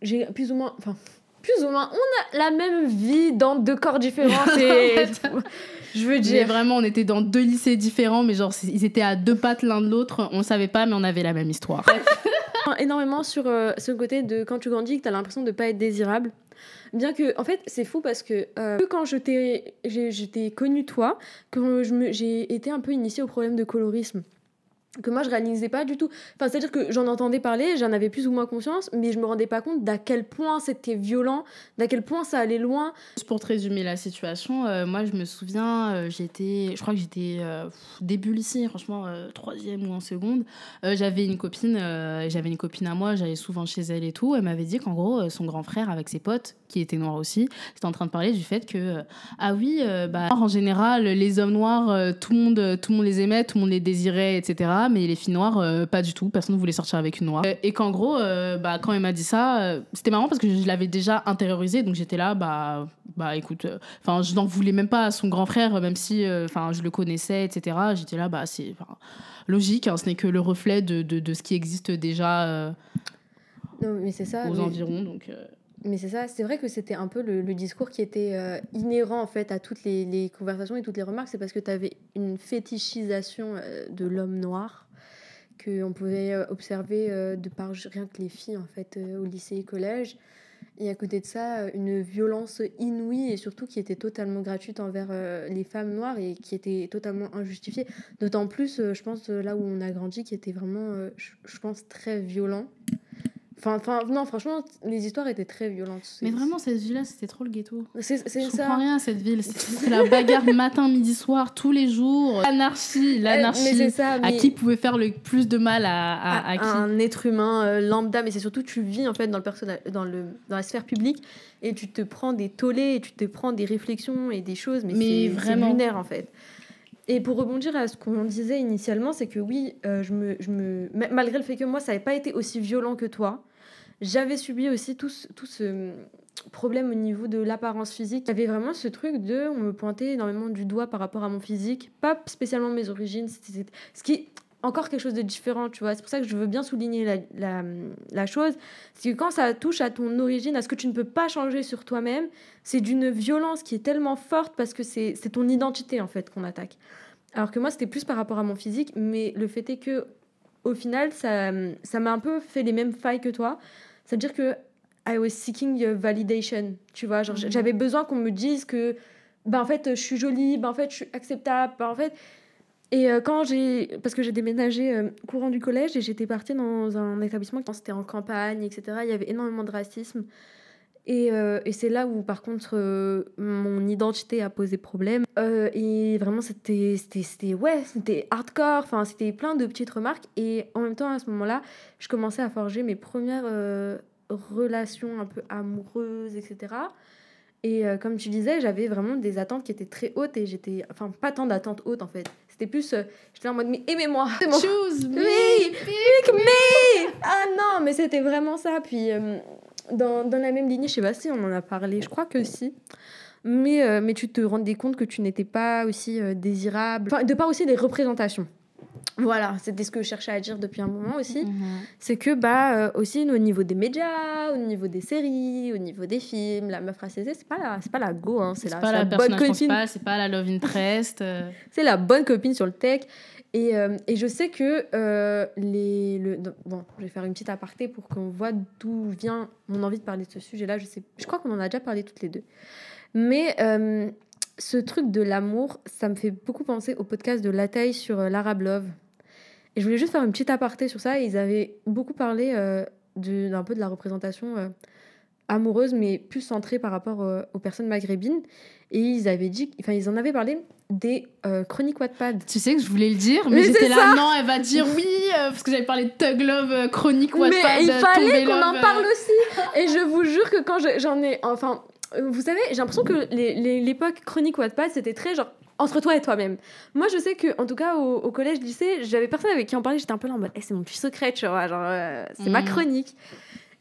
j'ai plus ou moins. Enfin, plus ou moins, on a la même vie dans deux corps différents. je veux Mais dire. vraiment, on était dans deux lycées différents, mais genre, ils étaient à deux pattes l'un de l'autre. On savait pas, mais on avait la même histoire. énormément sur euh, ce côté de quand tu grandis que tu as l'impression de pas être désirable. Bien que, en fait, c'est fou parce que, euh, quand je t'ai connu toi, quand j'ai été un peu initiée au problème de colorisme, que moi je réalisais pas du tout. Enfin, c'est-à-dire que j'en entendais parler, j'en avais plus ou moins conscience, mais je me rendais pas compte d'à quel point c'était violent, d'à quel point ça allait loin. Pour te résumer la situation, euh, moi je me souviens, euh, j'étais, je crois que j'étais euh, début lycée, franchement troisième ou en seconde. J'avais une copine, j'avais une copine à moi, j'allais souvent chez elle et tout. Elle m'avait dit qu'en gros son grand frère avec ses potes, qui étaient noirs aussi, c'était en train de parler du fait que ah oui, bah en général les hommes noirs, tout le monde, tout le monde les aimait, tout le monde les désirait, etc. Mais les filles noires, euh, pas du tout, personne ne voulait sortir avec une noire. Euh, Et qu'en gros, euh, bah quand elle m'a dit ça, euh, c'était marrant parce que je l'avais déjà intériorisé, donc j'étais là, bah bah écoute, enfin je n'en voulais même pas à son grand frère, même si enfin je le connaissais, etc. J'étais là, bah c'est logique, hein, ce n'est que le reflet de, de, de ce qui existe déjà Non, mais c'est ça. aux mais- environs. Donc, Mais c'est ça, c'est vrai que c'était un peu le, discours qui était euh, inhérent en fait à toutes les, conversations et toutes les remarques. C'est parce que tu avais une fétichisation euh, de l'homme noir qu'on pouvait euh, observer de par rien que les filles en fait au lycée et collège. Et à côté de ça, une violence inouïe et surtout qui était totalement gratuite envers les femmes noires et qui était totalement injustifiée. D'autant plus, je pense, là où on a grandi, qui était vraiment, je pense, très violent. Enfin, enfin, non, franchement, les histoires étaient très violentes. Mais vraiment, cette ville-là, c'était trop le ghetto. c'est c'est Je ça. comprends rien à cette ville. C'est- la bagarre matin, midi, soir, tous les jours. L'anarchie, Mais l'anarchie. ça. À qui pouvait faire le plus de mal à, à, à qui un être humain euh, lambda, mais c'est surtout tu vis en fait dans le personnage, dans le dans la sphère publique et tu te prends des tollés et tu te prends des réflexions et des choses, mais, Mais c'est- lunaire en fait. Et pour rebondir à ce qu'on disait initialement, c'est que oui, euh, je me, je me, ma- malgré le fait que moi ça n'avait pas été aussi violent que toi, j'avais subi aussi tout ce, tout ce problème au niveau de l'apparence physique. Avait vraiment ce truc de, on me pointait énormément du doigt par rapport à mon physique, pas spécialement mes origines, ce qui encore quelque chose de différent, tu vois. C'est pour ça que je veux bien souligner la, la, la chose. C'est que quand ça touche à ton origine, à ce que tu ne peux pas changer sur toi-même, c'est d'une violence qui est tellement forte parce que c'est ton identité, en fait, qu'on attaque. Alors que moi, c'était plus par rapport à mon physique, mais le fait est que, au final, ça ça m'a un peu fait les mêmes failles que toi. C'est-à-dire que I was seeking validation, tu vois. Genre, Mhm. j'avais besoin qu'on me dise que, ben, en fait, je suis jolie, ben, en fait, je suis acceptable, ben, en fait. Et euh, quand j'ai. Parce que j'ai déménagé euh, courant du collège et j'étais partie dans un établissement qui c'était en campagne, etc. Il y avait énormément de racisme. Et, euh, c'est là où, par contre, mon identité a posé problème. Et vraiment, c'était, ouais, c'était hardcore. Enfin, c'était plein de petites remarques. Et en même temps, à ce moment-là, je commençais à forger mes premières relations un peu amoureuses, etc. Et comme tu disais, j'avais vraiment des attentes qui étaient très hautes. Et j'étais. Enfin, pas tant d'attentes hautes, en fait. C'était plus. euh, j'étais en mode, mais aimez-moi. Choose me. Oui, pick me Ah non, mais c'était vraiment ça. Puis euh, dans, dans la même lignée, je sais pas si on en a parlé, je crois que si. Mais, euh, mais tu te rendais compte que tu n'étais pas aussi euh, désirable. Enfin, de par aussi les représentations. Voilà, c'était ce que je cherchais à dire depuis un moment aussi. Mhm. C'est que, bah, euh, aussi au niveau des médias, au niveau des séries, au niveau des films, la meuf racisée, c'est pas la, c'est pas la go, hein, c'est la, pas c'est la la bonne copine c'est pas la love interest. euh. c'est la bonne copine sur le tech. Et, euh, et je sais que les. Le, bon, je vais faire une petite aparté pour qu'on voit d'où vient mon envie de parler de ce sujet-là. Je, sais, je crois qu'on en a déjà parlé toutes les deux. Mais ce truc de l'amour, ça me fait beaucoup penser au podcast de Lataille sur euh, l'Arab Love. Et je voulais juste faire une petite aparté sur ça. Ils avaient beaucoup parlé euh, d'un peu de la représentation euh, amoureuse, mais plus centrée par rapport euh, aux personnes maghrébines. Et ils avaient dit, enfin, ils en avaient parlé des chroniques Wattpad. Tu sais que je voulais le dire, mais, Mais j'étais là, non, elle va dire oui, parce que j'avais parlé de Tug Love, chronique Wattpad, Mais il fallait qu'on en parle aussi. Et je vous jure que quand je- j'en ai, enfin, vous savez, j'ai l'impression que l'époque chronique Wattpad, c'était très genre entre toi et toi-même. Moi, je sais que, en tout cas, au, au collège, lycée, j'avais personne avec qui en parler. J'étais un peu là en mode, Eh, c'est mon petit secret, tu vois, genre, euh, c'est ma Mhm. chronique.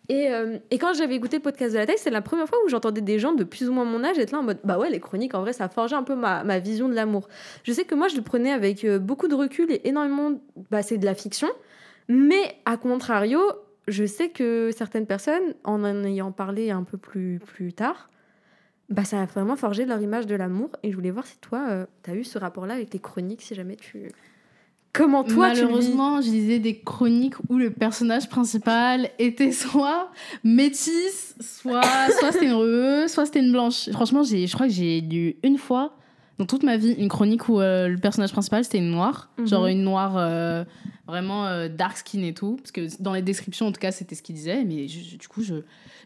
Et, euh, et quand j'avais écouté le podcast de la taille, c'est la première fois où j'entendais des gens de plus ou moins mon âge être là en mode bah ouais, les chroniques, en vrai, ça a forgé un peu ma, ma vision de l'amour. Je sais que moi, je le prenais avec euh, beaucoup de recul et énormément. Bah, c'est de la fiction. Mais à contrario, je sais que certaines personnes, en en ayant parlé un peu plus, plus tard, bah, ça a vraiment forgé leur image de l'amour. Et je voulais voir si toi, tu as eu ce rapport-là avec tes chroniques, si jamais tu... Comment toi, tu Malheureusement, je lisais des chroniques où le personnage principal était soit métisse, soit, soit c'était une reuse, soit c'était une blanche. Franchement, je crois que j'ai lu une fois dans toute ma vie une chronique où euh, le personnage principal c'était une noire. Mhm. Genre une noire euh, vraiment euh, dark skin et tout. Parce que dans les descriptions, en tout cas, c'était ce qu'il disait. Mais je- du coup, je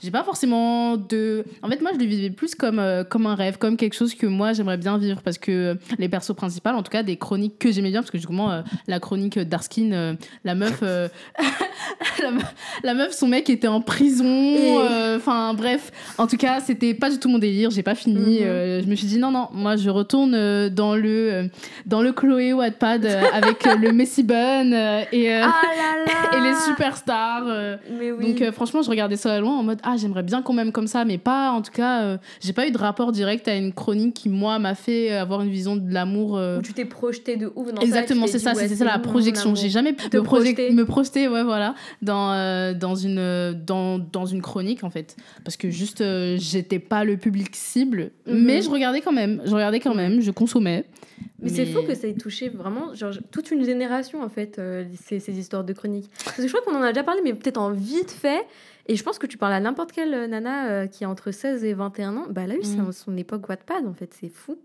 j'ai pas forcément de. En fait, moi, je le vivais plus comme, euh, comme un rêve, comme quelque chose que moi, j'aimerais bien vivre. Parce que les persos principaux, en tout cas, des chroniques que j'aimais bien, parce que justement, euh, la chronique Darskin, euh, la meuf. euh, la, meuf la meuf, son mec était en prison. Euh, Enfin, bref. En tout cas, c'était pas du tout mon délire. J'ai pas fini. Mhm. euh, je me suis dit, non, non, moi, je retourne euh, dans le, euh, dans le Chloé Wattpad euh, avec euh, le Messi Bun euh, et, euh, Ah là là et les superstars. euh, Mais oui. donc franchement, je regardais ça de loin en mode ah j'aimerais bien qu'on m'aime comme ça, mais pas en tout cas, j'ai pas eu de rapport direct à une chronique qui moi m'a fait avoir une vision de l'amour. Où tu t'es projeté de ouf dans Exactement, c'est ça, c'était ça la projection. J'ai jamais Te me, proje- projeter. me projeter, ouais, voilà, dans, dans, une, dans, dans une chronique en fait. Parce que juste, j'étais pas le public cible, Mhm. mais je regardais quand même, je regardais quand même, je consommais. Mais, c'est fou que ça ait touché vraiment genre, toute une génération, en fait, euh, ces, ces histoires de chroniques. Parce que je crois qu'on en a déjà parlé, mais peut-être en vite fait. Et je pense que tu parles à n'importe quelle nana euh, qui a entre 16 et 21 ans. Bah, elle a eu son, son époque Wattpad, en fait. C'est fou.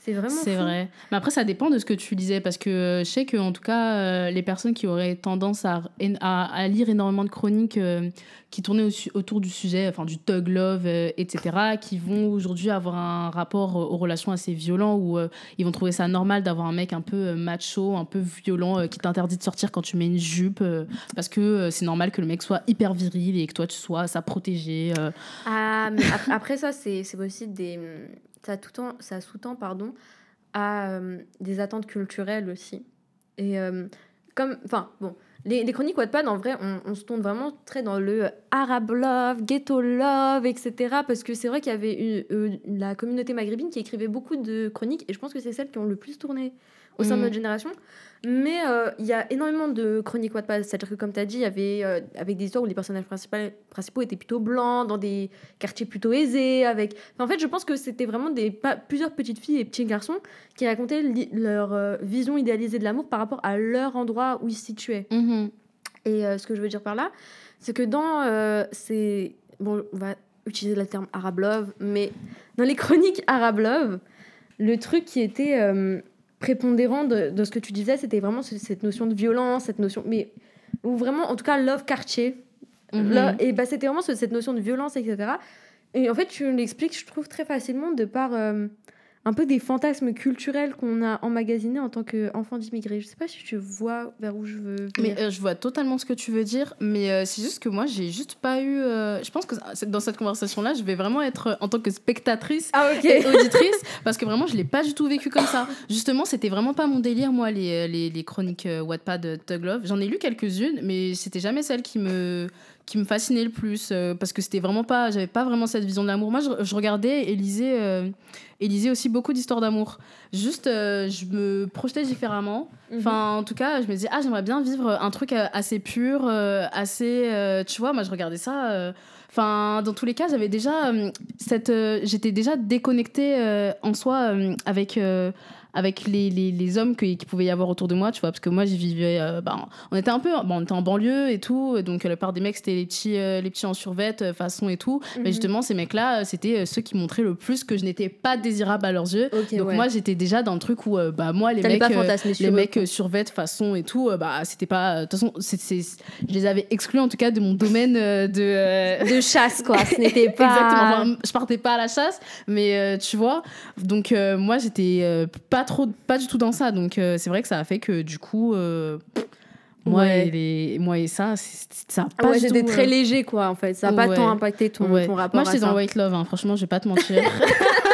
C'est vraiment C'est vrai. Mais après, ça dépend de ce que tu lisais. Parce que euh, je sais que, en tout cas, euh, les personnes qui auraient tendance à, à, à lire énormément de chroniques euh, qui tournaient au autour du sujet, enfin du thug love, euh, etc., qui vont aujourd'hui avoir un rapport aux relations assez violent où ils vont trouver ça normal d'avoir un mec un peu macho, un peu violent, qui t'interdit de sortir quand tu mets une jupe. parce que c'est normal que le mec soit hyper viril et que toi, tu sois sa protégée. Ah, mais après ça, c'est c'est aussi des. Ça, tout en- ça sous-tend, pardon, à euh, des attentes culturelles aussi. Et euh, comme. Enfin, bon. Les, les chroniques Wattpad, en vrai, on, se tourne vraiment très dans le Arab love, ghetto love, etc. Parce que c'est vrai qu'il y avait euh, la communauté maghrébine qui écrivait beaucoup de chroniques, et je pense que c'est celles qui ont le plus tourné au sein de notre génération. Mais euh, il y a énormément de chroniques Wattpad. C'est-à-dire que, comme tu as dit, il y avait euh, avec des histoires où les personnages principaux, étaient plutôt blancs, dans des quartiers plutôt aisés. Avec... Enfin, en fait, je pense que c'était vraiment des, pas, plusieurs petites filles et petits garçons qui racontaient li- leur euh, vision idéalisée de l'amour par rapport à leur endroit où ils se situaient. Et euh, ce que je veux dire par là, c'est que dans ces. Bon, on va utiliser le terme Arab Love, mais dans les chroniques Arab Love, le truc qui était prépondérant de, de ce que tu disais, c'était vraiment ce- cette notion de violence, cette notion. Mais. Ou vraiment, en tout cas, Love Quartier. Mhm. Et bah, c'était vraiment ce- cette notion de violence, etc. Et en fait, tu l'expliques, je trouve, très facilement de par euh, un peu des fantasmes culturels qu'on a emmagasinés en tant qu'enfant d'immigrés. Je sais pas si tu vois vers où je veux venir. Mais euh, je vois totalement ce que tu veux dire, mais euh, c'est juste que moi, j'ai juste pas eu. euh, je pense que dans cette conversation-là, je vais vraiment être en tant que spectatrice ah, et auditrice, parce que vraiment, je l'ai pas du tout vécu comme ça. Justement, c'était vraiment pas mon délire, moi, les, les, les chroniques Wattpad Thug Love. J'en ai lu quelques-unes, mais c'était jamais celle qui me qui me fascinait le plus euh, parce que c'était vraiment pas j'avais pas vraiment cette vision de l'amour moi je, je regardais et lisais euh, et lisais aussi beaucoup d'histoires d'amour juste euh, je me projetais différemment Mhm. Enfin, en tout cas, je me disais, ah, j'aimerais bien vivre un truc assez pur, assez. tu vois, moi, je regardais ça. Enfin, dans tous les cas, j'avais déjà cette. J'étais déjà déconnectée en soi avec. Avec les, les, les hommes que- qui pouvaient y avoir autour de moi, tu vois, parce que moi, j'y vivais, euh, ben, on était un peu, bon, on était en banlieue et tout, donc euh, la part des mecs, c'était les petits, euh, les petits en survêt, euh, façon et tout, mais Mhm. justement, ces mecs-là, c'était ceux qui montraient le plus que je n'étais pas désirable à leurs yeux, donc ouais. moi, j'étais déjà dans le truc où, bah, moi, les mecs, les mecs survêt façon et tout, bah c'était pas. De toute façon, c'est, c'est- je les avais exclus en tout cas de mon domaine de. de chasse, quoi. Ce n'était pas. Exactement. Enfin, je partais pas à la chasse, mais tu vois. Donc moi j'étais pas trop, pas du tout dans ça. Donc euh, c'est vrai que ça a fait que du coup. euh, moi, Ouais. et les, moi et ça, ça a pas ouais, c'était très euh, léger, quoi, en fait. Ça n'a pas ouais. tant impacté ton, ton rapport Moi j'étais dans White Love, hein. franchement, je vais pas te mentir.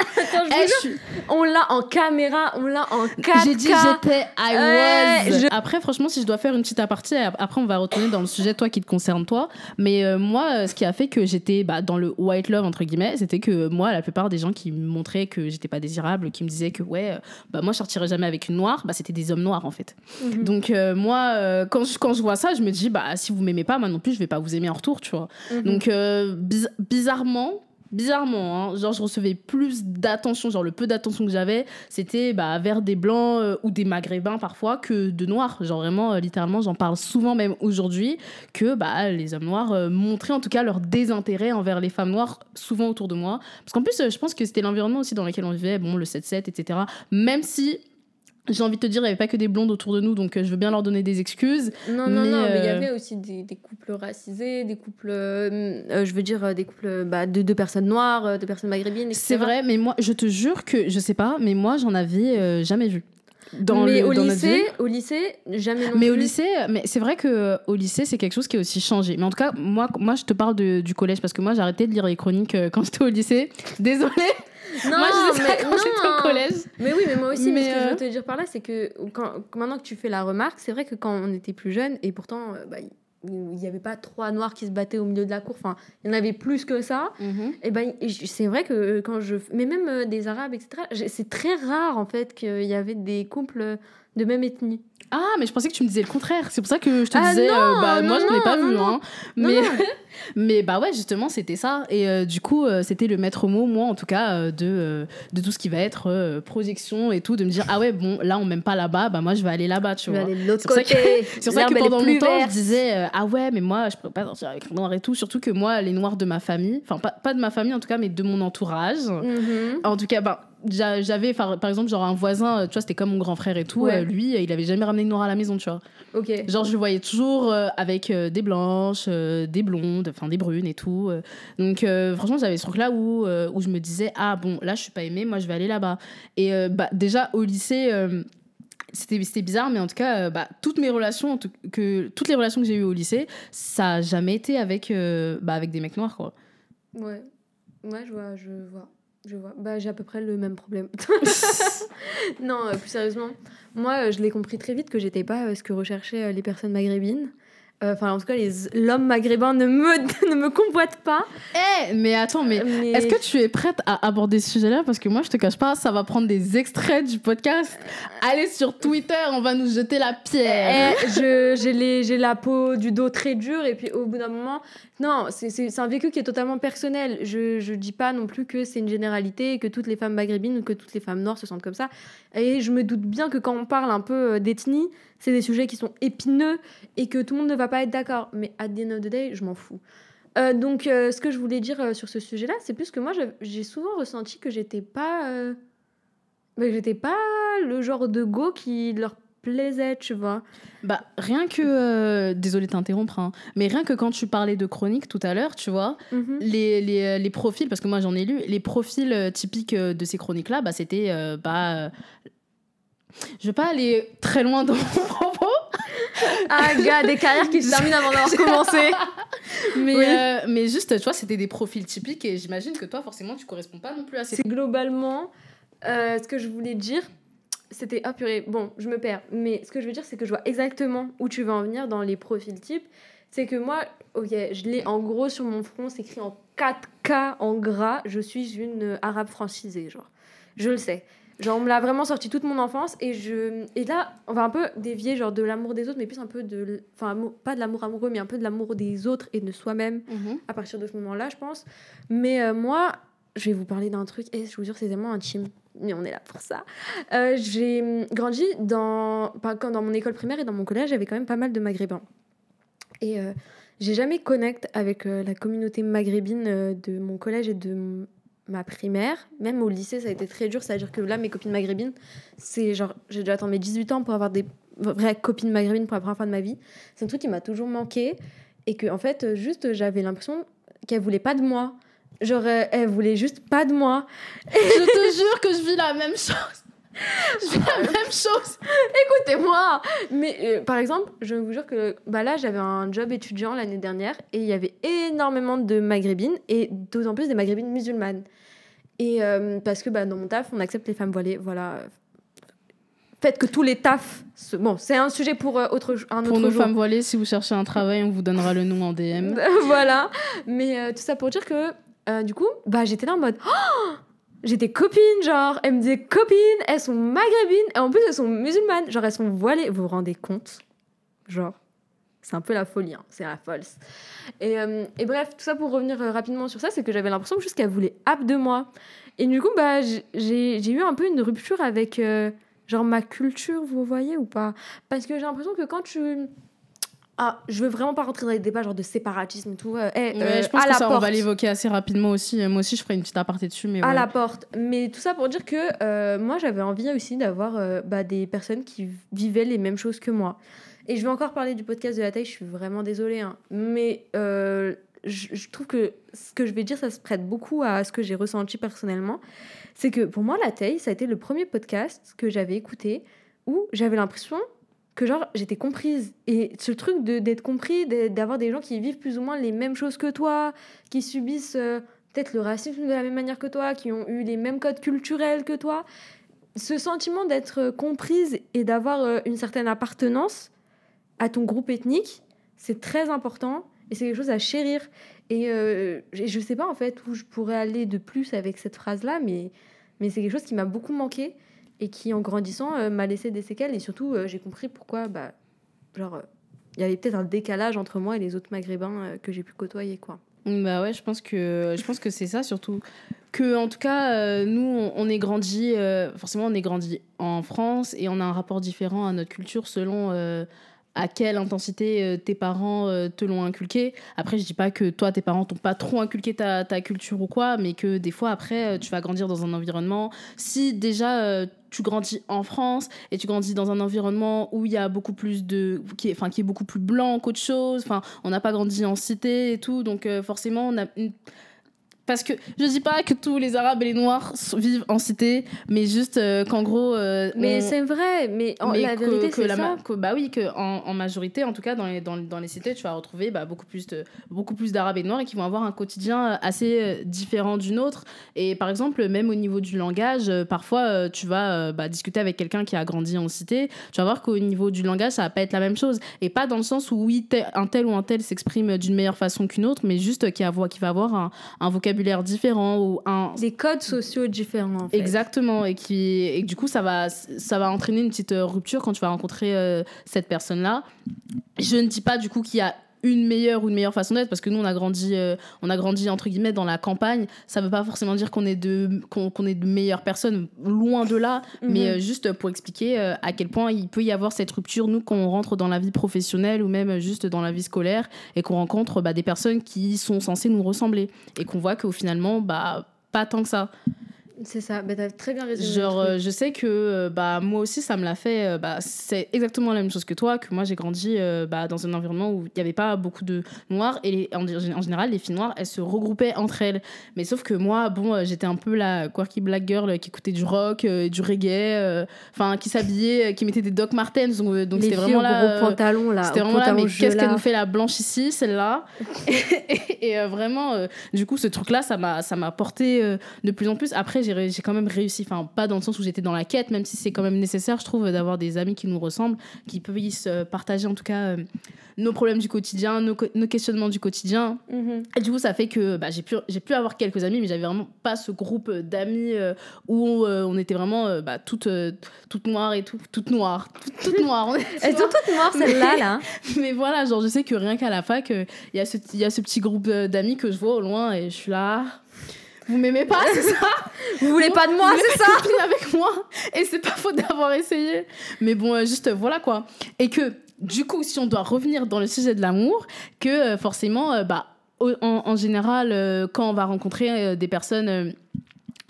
Attends, je Eh, vous je suis- On l'a en caméra, on l'a en 4K. J'ai dit j'étais I Ouais, was. je- Après, franchement, si je dois faire une petite aparté, après on va retourner dans le sujet toi qui te concerne toi. Mais euh, moi, euh, ce qui a fait que j'étais bah, dans le white love entre guillemets, c'était que moi, la plupart des gens qui me montraient que j'étais pas désirable, qui me disaient que ouais, euh, bah moi je sortirais jamais avec une noire, bah c'était des hommes noirs en fait. Mhm. Donc euh, moi, euh, quand je, quand je vois ça, je me dis bah si vous m'aimez pas, moi non plus je vais pas vous aimer en retour, tu vois. Mhm. Donc euh, biz- bizarrement, bizarrement, hein, genre je recevais plus d'attention, genre le peu d'attention que j'avais, c'était bah, vers des blancs euh, ou des maghrébins parfois que de noirs. Genre vraiment, euh, littéralement, j'en parle souvent même aujourd'hui que bah, les hommes noirs euh, montraient en tout cas leur désintérêt envers les femmes noires souvent autour de moi. Parce qu'en plus, je pense que c'était l'environnement aussi dans lequel on vivait, bon, le 7-7, etc. Même si j'ai envie de te dire, il n'y avait pas que des blondes autour de nous, donc euh, je veux bien leur donner des excuses. Non, non, non, mais il y euh, avait aussi des, des couples racisés, des couples, euh, je veux dire, des couples bah, de, de personnes noires, de personnes maghrébines, etc. C'est vrai, mais moi, je te jure que, je sais pas, mais moi, j'en avais euh, jamais vu. Dans mais le, au dans lycée, au lycée, jamais non Mais plus. au lycée, mais c'est vrai que au lycée, c'est quelque chose qui a aussi changé. Mais en tout cas, moi, moi je te parle de- du collège parce que moi, j'ai arrêté de lire les chroniques euh, quand j'étais au lycée. Désolée. Non, moi, je mais quand non. j'étais au collège. Mais oui, mais moi aussi, mais, Mais, ce que je euh, veux te dire par là, c'est que quand, maintenant que tu fais la remarque, c'est vrai que quand on était plus jeune, et pourtant, euh, bah, il n'y avait pas trois noirs qui se battaient au milieu de la cour, enfin, il y en avait plus que ça. Et ben, et je- c'est vrai que euh, quand je. Mais même euh, des arabes, etc., c'est très rare en fait qu'il y avait des couples de même ethnie. Ah, mais je pensais que tu me disais le contraire. C'est pour ça que je te Ah disais, non, euh, bah, non, moi, je n'ai non, pas non, vu. Hein. Mais, mais bah ouais, justement, c'était ça. Et euh, du coup, euh, c'était le maître mot, moi, en tout cas, de, de tout ce qui va être projection et tout, de me dire, ah ouais, bon, là, on m'aime pas là-bas, bah moi, je vais aller là-bas, tu Je vais vois. aller de l'autre C'est pour ça côté. C'est pour ça que pendant longtemps, je disais ah ouais, mais moi, je pourrais pas sortir avec un noir et tout. Surtout que moi, les noirs de ma famille, enfin pas, pas de ma famille en tout cas, mais de mon entourage. Mhm. En tout cas, ben, j'a- j'avais par exemple genre un voisin, euh, tu vois, c'était comme mon grand frère et tout. Ouais. euh, lui, il avait jamais ramené de noir à la maison, tu vois. Ok. Genre je le voyais toujours euh, avec euh, des blanches, des blondes, enfin des brunes et tout. Donc franchement, j'avais ce truc là où où je me disais ah bon, là je suis pas aimée, moi je vais aller là-bas. Et euh, bah déjà au lycée. c'était c'était bizarre mais en tout cas bah, toutes mes relations tout- que toutes les relations que j'ai eues au lycée ça a jamais été avec bah, avec des mecs noirs quoi Ouais. Ouais, je vois, je vois. Je vois. Bah, j'ai à peu près le même problème. non, euh, plus sérieusement, moi, euh, je l'ai compris très vite que j'étais pas euh, ce que recherchaient les personnes maghrébines. Euh, Enfin, en tout cas, l'homme maghrébin ne me, ne me convoite pas. Eh, mais attends mais Mais- Est-ce que tu es prête à aborder ce sujet-là? Parce que moi, je te cache pas, ça va prendre des extraits du podcast. Allez sur Twitter, on va nous jeter la pierre. Eh, je- j'ai les- j'ai la peau du dos très dure et puis au bout d'un moment, non, c'est- un vécu qui est totalement personnel. Je je dis pas non plus que c'est une généralité que toutes les femmes maghrébines ou que toutes les femmes noires se sentent comme ça. Et je me doute bien que quand on parle un peu euh, d'ethnie, c'est des sujets qui sont épineux et que tout le monde ne va pas être d'accord. Mais at the end of the day, je m'en fous. Euh, donc, euh, ce que je voulais dire sur ce sujet-là, c'est plus que moi, j'ai souvent ressenti que j'étais pas, j'étais pas le genre de go qui leur plaisait, tu vois. Bah, rien que. euh, désolée de t'interrompre, hein, mais rien que quand tu parlais de chronique tout à l'heure, tu vois, Mhm. les, les, euh, les profils, parce que moi j'en ai lu, les profils euh, typiques euh, de ces chroniques-là, bah, c'était. euh, bah, je vais pas aller très loin dans mon propos, Ah, gars, des carrières qui se terminent avant d'avoir commencé. mais, Oui. euh, mais juste, tu vois, c'était des profils typiques et j'imagine que toi, forcément, tu corresponds pas non plus à ces. C'est globalement euh, ce que je voulais dire. C'était. Ah purée, bon, je me perds. Mais ce que je veux dire, c'est que je vois exactement où tu veux en venir dans les profils types. C'est que moi, ok, je l'ai en gros sur mon front, c'est écrit en 4K en gras. Je suis une euh, arabe francisée, genre. Je le sais. Genre, on me l'a vraiment sorti toute mon enfance. Et, je... et là, on va un peu dévier genre de l'amour des autres, mais plus un peu de. Enfin, pas de l'amour amoureux, mais un peu de l'amour des autres et de soi-même Mhm. à partir de ce moment-là, je pense. Mais euh, moi, je vais vous parler d'un truc, et je vous jure, c'est tellement intime, mais on est là pour ça. Euh, j'ai grandi dans, quand dans mon école primaire et dans mon collège, j'avais quand même pas mal de maghrébins. Et euh, j'ai jamais connecté avec euh, la communauté maghrébine euh, de mon collège et de ma primaire. Même au lycée, ça a été très dur. C'est-à-dire que là, mes copines maghrébines, c'est genre, j'ai dû attendre mes 18 ans pour avoir des vraies copines maghrébines pour la première fois de ma vie. C'est un truc qui m'a toujours manqué. Et que, en fait, juste, j'avais l'impression qu'elle voulait pas de moi. Genre, euh, elle voulait juste pas de moi. je te jure que je vis la même chose. Je vis la même chose. Écoutez-moi Mais euh, par exemple, je vous jure que bah là, j'avais un job étudiant l'année dernière et il y avait énormément de maghrébines et d'autant plus des maghrébines musulmanes. Et euh, parce que bah, dans mon taf, on accepte les femmes voilées. Voilà. Faites que tous les tafs. se- Bon, c'est un sujet pour euh, autre, un Pour autre nos jour. femmes voilées, si vous cherchez un travail, on vous donnera le nom en DM. voilà. Mais euh, tout ça pour dire que, euh, du coup, bah, j'étais là en mode. Oh J'étais copine, genre, elles me disaient copines, elles sont maghrébines, et en plus elles sont musulmanes, genre elles sont voilées. Vous vous rendez compte? Genre, c'est un peu la folie, hein, c'est la false. Et, euh, et bref, tout ça pour revenir euh, rapidement sur ça, c'est que j'avais l'impression juste qu'elle voulait app de moi. Et du coup, bah, j'ai- eu un peu une rupture avec, genre, ma culture, vous voyez ou pas? Parce que j'ai l'impression que quand tu. Ah, je veux vraiment pas rentrer dans les débats genre de séparatisme et tout. euh, Ouais, euh, je pense à que ça, on va l'évoquer assez rapidement aussi. Euh, Moi aussi, je ferai une petite aparté dessus. Mais à ouais. la porte. Mais tout ça pour dire que euh, moi, j'avais envie aussi d'avoir bah, des personnes qui vivaient les mêmes choses que moi. Et je vais encore parler du podcast de la taille, je suis vraiment désolée. hein. Mais je, je trouve que ce que je vais dire, ça se prête beaucoup à ce que j'ai ressenti personnellement. C'est que pour moi, la taille, ça a été le premier podcast que j'avais écouté où j'avais l'impression que genre j'étais comprise et ce truc d'être compris d'avoir des gens qui vivent plus ou moins les mêmes choses que toi qui subissent euh, peut-être le racisme de la même manière que toi, qui ont eu les mêmes codes culturels que toi. Ce sentiment d'être comprise et d'avoir euh, une certaine appartenance à ton groupe ethnique, c'est très important et c'est quelque chose à chérir. Et euh, je je sais pas en fait où je pourrais aller de plus avec cette phrase-là, mais, mais c'est quelque chose qui m'a beaucoup manqué et qui, en grandissant, euh, m'a laissé des séquelles. Et surtout, euh, j'ai compris pourquoi, bah, genre, euh, il y avait peut-être un décalage entre moi et les autres maghrébins que j'ai pu côtoyer, quoi. Bah ouais, je pense que je pense que c'est ça surtout que en tout cas nous on, on est grandi forcément on est grandi en France et on a un rapport différent à notre culture selon à quelle intensité tes parents te l'ont inculqué. Après je dis pas que toi tes parents t'ont pas trop inculqué ta, ta culture ou quoi, mais que des fois après tu vas grandir dans un environnement si déjà tu grandis en France et tu grandis dans un environnement où il y a beaucoup plus de qui est enfin qui est beaucoup plus blanc qu'autre chose. Enfin on n'a pas grandi en cité et tout. Donc euh, forcément on a parce que je dis pas que tous les arabes et les noirs vivent en cité mais juste euh, qu'en gros euh, Mais on- c'est vrai, mais, en- mais la que- vérité, c'est ça. que- bah oui que en, en majorité en tout cas dans les, dans, dans les cités tu vas retrouver bah, beaucoup plus de beaucoup plus d'arabes et de noirs et qui vont avoir un quotidien euh, assez différent du nôtre et par exemple même au niveau du langage parfois tu vas bah, discuter avec quelqu'un qui a grandi en cité tu vas voir qu'au niveau du langage ça va pas être la même chose et pas dans le sens où oui tel- un tel ou un tel s'exprime d'une meilleure façon qu'une autre mais juste qui, a, qui va avoir un, un vocabulaire différent ou un Des codes sociaux différents, en fait. Exactement, et, qui, et du coup, ça va, ça va entraîner une petite euh, rupture quand tu vas rencontrer euh, cette personne-là. Je ne dis pas du coup qu'il y a une meilleure ou une meilleure façon d'être parce que nous on a grandi euh, on a grandi entre guillemets dans la campagne. Ça veut pas forcément dire qu'on est de qu'on est de meilleures personnes loin de là. Mhm. mais euh, juste pour expliquer euh, à quel point il peut y avoir cette rupture nous quand on rentre dans la vie professionnelle ou même juste dans la vie scolaire et qu'on rencontre bah, des personnes qui sont censées nous ressembler. Et qu'on voit qu'au finalement bah pas tant que ça C'est ça, bah, t'as très bien résumé. Genre, euh, je sais que euh, bah, moi aussi, ça me l'a fait. euh, bah, c'est exactement la même chose que toi, que moi, j'ai grandi euh, bah, dans un environnement où il n'y avait pas beaucoup de noirs. Et les- en, en général, les filles noires, elles se regroupaient entre elles. Mais sauf que moi, bon, euh, j'étais un peu la quirky black girl qui écoutait du rock, euh, du reggae, euh, enfin, qui s'habillait, qui mettait des Doc Martens. Donc, euh, c'était vraiment là. gros euh, pantalon, là. c'était vraiment là, mais qu'est-ce qu'elle nous fait la blanche ici, celle-là? Et, et, euh, vraiment, euh, du coup, ce truc-là, ça m'a, ça m'a porté euh, de plus en plus. Après, j'ai, quand même réussi, enfin, pas dans le sens où j'étais dans la quête, même si c'est quand même nécessaire, je trouve, d'avoir des amis qui nous ressemblent, qui puissent euh, partager en tout cas euh, nos problèmes du quotidien, nos, questionnements du quotidien. Mhm. Et du coup, ça fait que bah, j'ai, pu, avoir quelques amis, mais j'avais vraiment pas ce groupe d'amis euh, où euh, on était vraiment bah, toutes, toutes noires et tout, toutes noires, toutes, toutes noires. Elles sont toutes noires, celles-là, là. mais voilà, genre, je sais que rien qu'à la fac, il y, a ce- y a ce petit groupe d'amis que je vois au loin et je suis là. Vous m'aimez pas, c'est ça Vous voulez pas de moi, Vous c'est ça copine avec moi Et c'est pas faute d'avoir essayé. Mais bon, euh, juste euh, voilà quoi. Et que du coup, si on doit revenir dans le sujet de l'amour, que euh, forcément, bah, en, en général, quand on va rencontrer des personnes,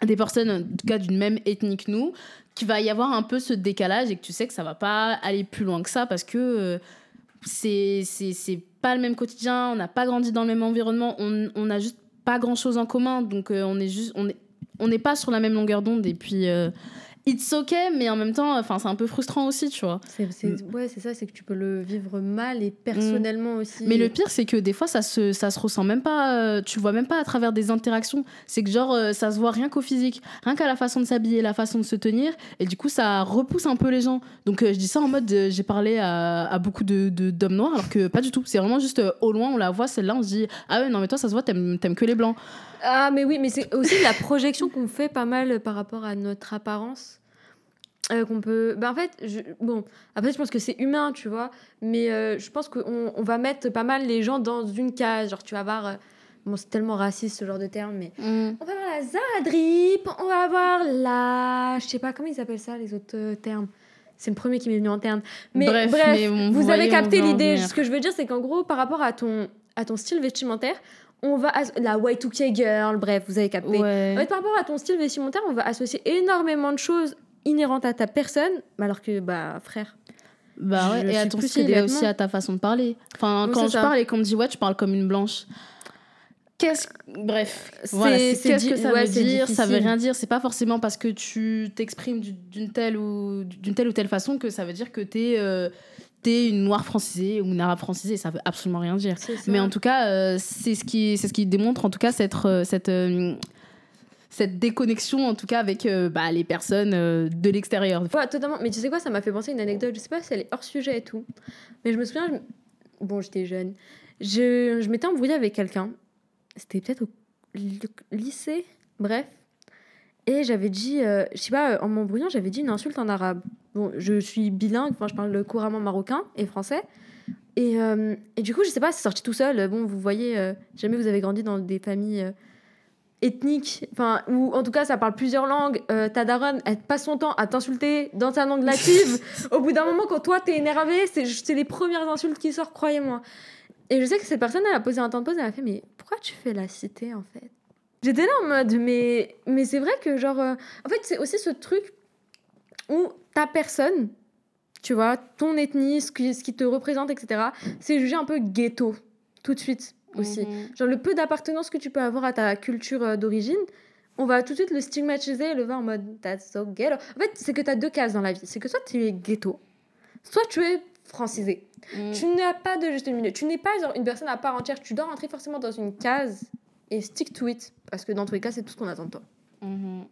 des personnes en tout cas d'une même ethnie que nous, qu'il va y avoir un peu ce décalage et que tu sais que ça va pas aller plus loin que ça parce que c'est c'est c'est pas le même quotidien, on n'a pas grandi dans le même environnement, on, on a juste pas grand chose en commun, donc euh, on est juste on est on n'est pas sur la même longueur d'onde et puis euh, it's ok, mais en même temps, enfin, c'est un peu frustrant aussi, tu vois. Mm. Ouais, c'est ça, c'est que tu peux le vivre mal et personnellement aussi. Mais le pire, c'est que des fois, ça se, ça se ressent même pas, euh, tu vois même pas à travers des interactions. C'est que genre, euh, ça se voit rien qu'au physique, rien qu'à la façon de s'habiller, la façon de se tenir, et du coup, ça repousse un peu les gens. Donc, euh, je dis ça en mode, euh, j'ai parlé à, à beaucoup de, d'hommes noirs, alors que pas du tout. C'est vraiment juste au loin, on la voit, celle-là, on se dit, ah ouais, non, mais toi, ça se voit, t'aimes, t'aimes que les blancs. Ah, mais oui, mais c'est aussi la projection qu'on fait pas mal par rapport à notre apparence. Euh, qu'on peut. Ben, en fait, je... bon, après, je pense que c'est humain, tu vois, mais euh, je pense qu'on on va mettre pas mal les gens dans une case. Genre, tu vas voir. euh, Bon, c'est tellement raciste ce genre de terme, mais. On va avoir la Zadrip, on va avoir la. Je sais pas comment ils appellent ça, les autres termes. C'est le premier qui m'est venu en terme. Mais Bref, bref, mais on- vous, avez capté l'idée. venir. Ce que je veux dire, c'est qu'en gros, par rapport à ton, à ton style vestimentaire, on va. La Y2K girl, bref, vous avez capté. Ouais. En fait, par rapport à ton style vestimentaire, on va associer énormément de choses inhérentes à ta personne, alors que, bah, frère. Bah ouais, et à ton style et aussi à ta façon de parler. Enfin, quand je ça. parle et qu'on me dit, ouais, tu parles comme une blanche. Qu'est-ce. Bref. C'est- Voilà, qu'est-ce que ça ouais, veut dire Ça veut difficile. rien dire. C'est pas forcément parce que tu t'exprimes du- d'une telle, ou, d'une telle ou telle façon que ça veut dire que t'es euh, t'es une noire francisée ou une arabe francisée. Ça veut absolument rien dire. Mais en tout cas, euh, c'est ce qui, c'est ce qui démontre en tout cas cette, euh, cette, euh, cette déconnexion en tout cas avec euh, bah, les personnes euh, de l'extérieur. Ouais, totalement. Mais tu sais quoi, ça m'a fait penser à une anecdote. Je sais pas si elle est hors sujet et tout. Mais je me souviens, je- bon, j'étais jeune. Je, je m'étais embrouillée avec quelqu'un. C'était peut-être au ly- lycée. Bref. Et j'avais dit, euh, je sais pas, en m'embrouillant, j'avais dit une insulte en arabe. Bon, je suis bilingue, enfin, je parle couramment marocain et français. Et, euh, et du coup, je sais pas, c'est sorti tout seul. Bon, vous voyez, euh, jamais vous avez grandi dans des familles euh, ethniques, enfin, ou en tout cas, ça parle plusieurs langues. Euh, ta daronne, elle passe son temps à t'insulter dans ta langue native. Au bout d'un moment, quand toi, t'es énervé, c'est c'est les premières insultes qui sortent, croyez-moi. Et je sais que cette personne, elle a posé un temps de pause, elle a fait, mais pourquoi tu fais la cité, en fait? J'étais là en mode, mais, mais c'est vrai que, genre, euh, en fait, c'est aussi ce truc où ta personne, tu vois, ton ethnie, ce qui, ce qui te représente, etc., c'est jugé un peu ghetto, tout de suite aussi. Mhm. Genre, le peu d'appartenance que tu peux avoir à ta culture euh, d'origine, on va tout de suite le stigmatiser et le voir en mode that's so ghetto. En fait, c'est que tu as deux cases dans la vie. C'est que soit tu es ghetto, soit tu es francisé. Mhm. Tu n'as pas de juste milieu. Tu n'es pas genre, une personne à part entière. Tu dois rentrer forcément dans une case et stick to it. Parce que dans tous les cas, c'est tout ce qu'on attend de toi. Mhm.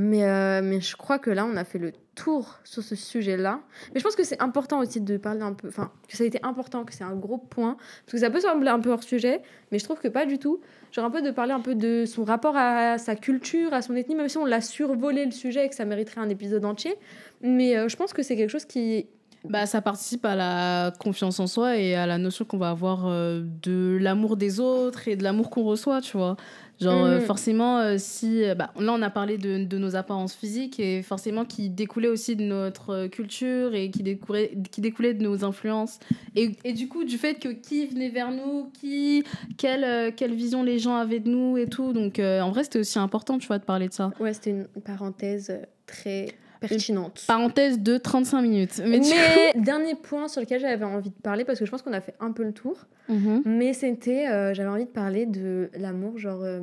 Mais, euh, mais je crois que là, on a fait le tour sur ce sujet-là. Mais je pense que c'est important aussi de parler un peu. Enfin, que ça a été important, que c'est un gros point. Parce que ça peut sembler un peu hors sujet, mais je trouve que pas du tout. Genre un peu de parler un peu de son rapport à sa culture, à son ethnie, même si on l'a survolé le sujet et que ça mériterait un épisode entier. Mais euh, je pense que c'est quelque chose qui. Bah, ça participe à la confiance en soi et à la notion qu'on va avoir euh, de l'amour des autres et de l'amour qu'on reçoit, tu vois. Genre, euh, Mhm. forcément, euh, si. Bah, là, on a parlé de, de nos apparences physiques et forcément qui découlaient aussi de notre culture et qui découlaient, qui découlaient de nos influences. Et, et du coup, du fait que qui venait vers nous, qui, quelle, euh, quelle vision les gens avaient de nous et tout. Donc, en vrai, c'était aussi important, tu vois, de parler de ça. Ouais, c'était une parenthèse très pertinente. Parenthèse de 35 minutes. Mais, Mais, du coup- dernier point sur lequel j'avais envie de parler, parce que je pense qu'on a fait un peu le tour. Mhm. Mais c'était, euh, j'avais envie de parler de l'amour, genre euh,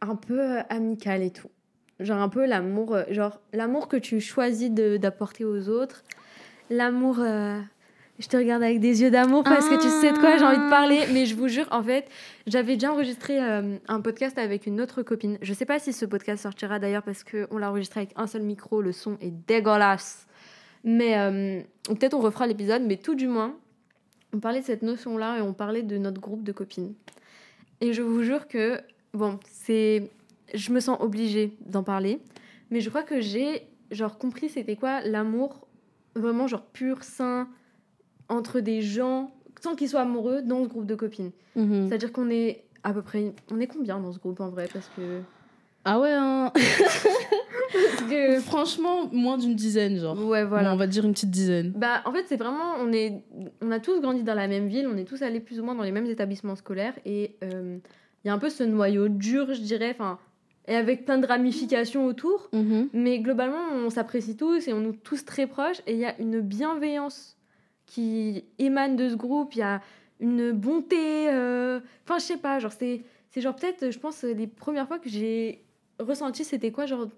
un peu euh, amical et tout. Genre un peu l'amour, genre l'amour que tu choisis d'apporter aux autres. L'amour, euh, je te regarde avec des yeux d'amour parce que tu sais de quoi j'ai envie de parler. Mais je vous jure, en fait, j'avais déjà enregistré euh, un podcast avec une autre copine. Je sais pas si ce podcast sortira d'ailleurs parce qu'on l'a enregistré avec un seul micro, le son est dégueulasse. Mais euh, peut-être on refera l'épisode, mais tout du moins, on parlait de cette notion-là et on parlait de notre groupe de copines. Et je vous jure que, bon, c'est. Je me sens obligée d'en parler, mais je crois que j'ai, genre, compris c'était quoi l'amour vraiment, genre, pur, sain, entre des gens, sans qu'ils soient amoureux, dans ce groupe de copines. Mhm. C'est-à-dire qu'on est à peu près. On est combien dans ce groupe en vrai Parce que. Ah ouais, hein. Parce que Franchement, moins d'une dizaine, genre. ouais, voilà. Bon, on va dire une petite dizaine. Bah, en fait, c'est vraiment, on, est, on a tous grandi dans la même ville, on est tous allés plus ou moins dans les mêmes établissements scolaires, et euh, il y a un peu ce noyau dur, je dirais, enfin, et avec plein de ramifications autour, Mhm. mais globalement, on s'apprécie tous et on est tous très proches, et il y a une bienveillance qui émane de ce groupe, il y a une bonté, euh, enfin, je sais pas, genre, c'est, c'est genre peut-être, je pense, les premières fois que j'ai ressenti, c'était quoi Genre,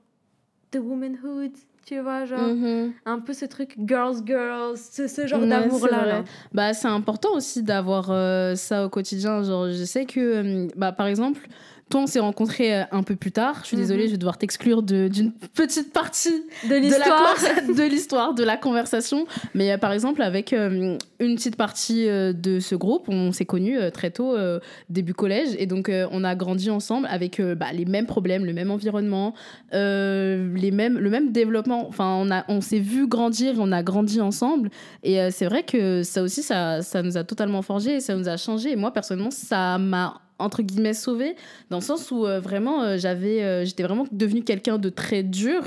the womanhood tu vois, genre, Mhm. un peu ce truc girls, girls, ce, ce genre Ouais, d'amour-là. là. Bah, c'est important aussi d'avoir euh, ça au quotidien. Genre, je sais que, euh, bah, par exemple, toi, on s'est rencontrés euh, un peu plus tard. Je suis Mhm. désolée, je vais devoir t'exclure de- d'une petite partie De de la l'histoire. conversa- de l'histoire, de la conversation. Mais euh, par exemple, avec euh, une petite partie euh, de ce groupe, on s'est connus euh, très tôt, euh, début collège. Et donc, on a grandi ensemble avec bah, les mêmes problèmes, le même environnement, les mêmes, le même développement. Enfin, on, on s'est vu grandir, on a grandi ensemble. Et c'est vrai que ça aussi, ça, ça nous a totalement forgé et ça nous a changé. Et moi, personnellement, ça m'a entre guillemets sauvé dans le sens où vraiment j'avais j'étais vraiment devenue quelqu'un de très dur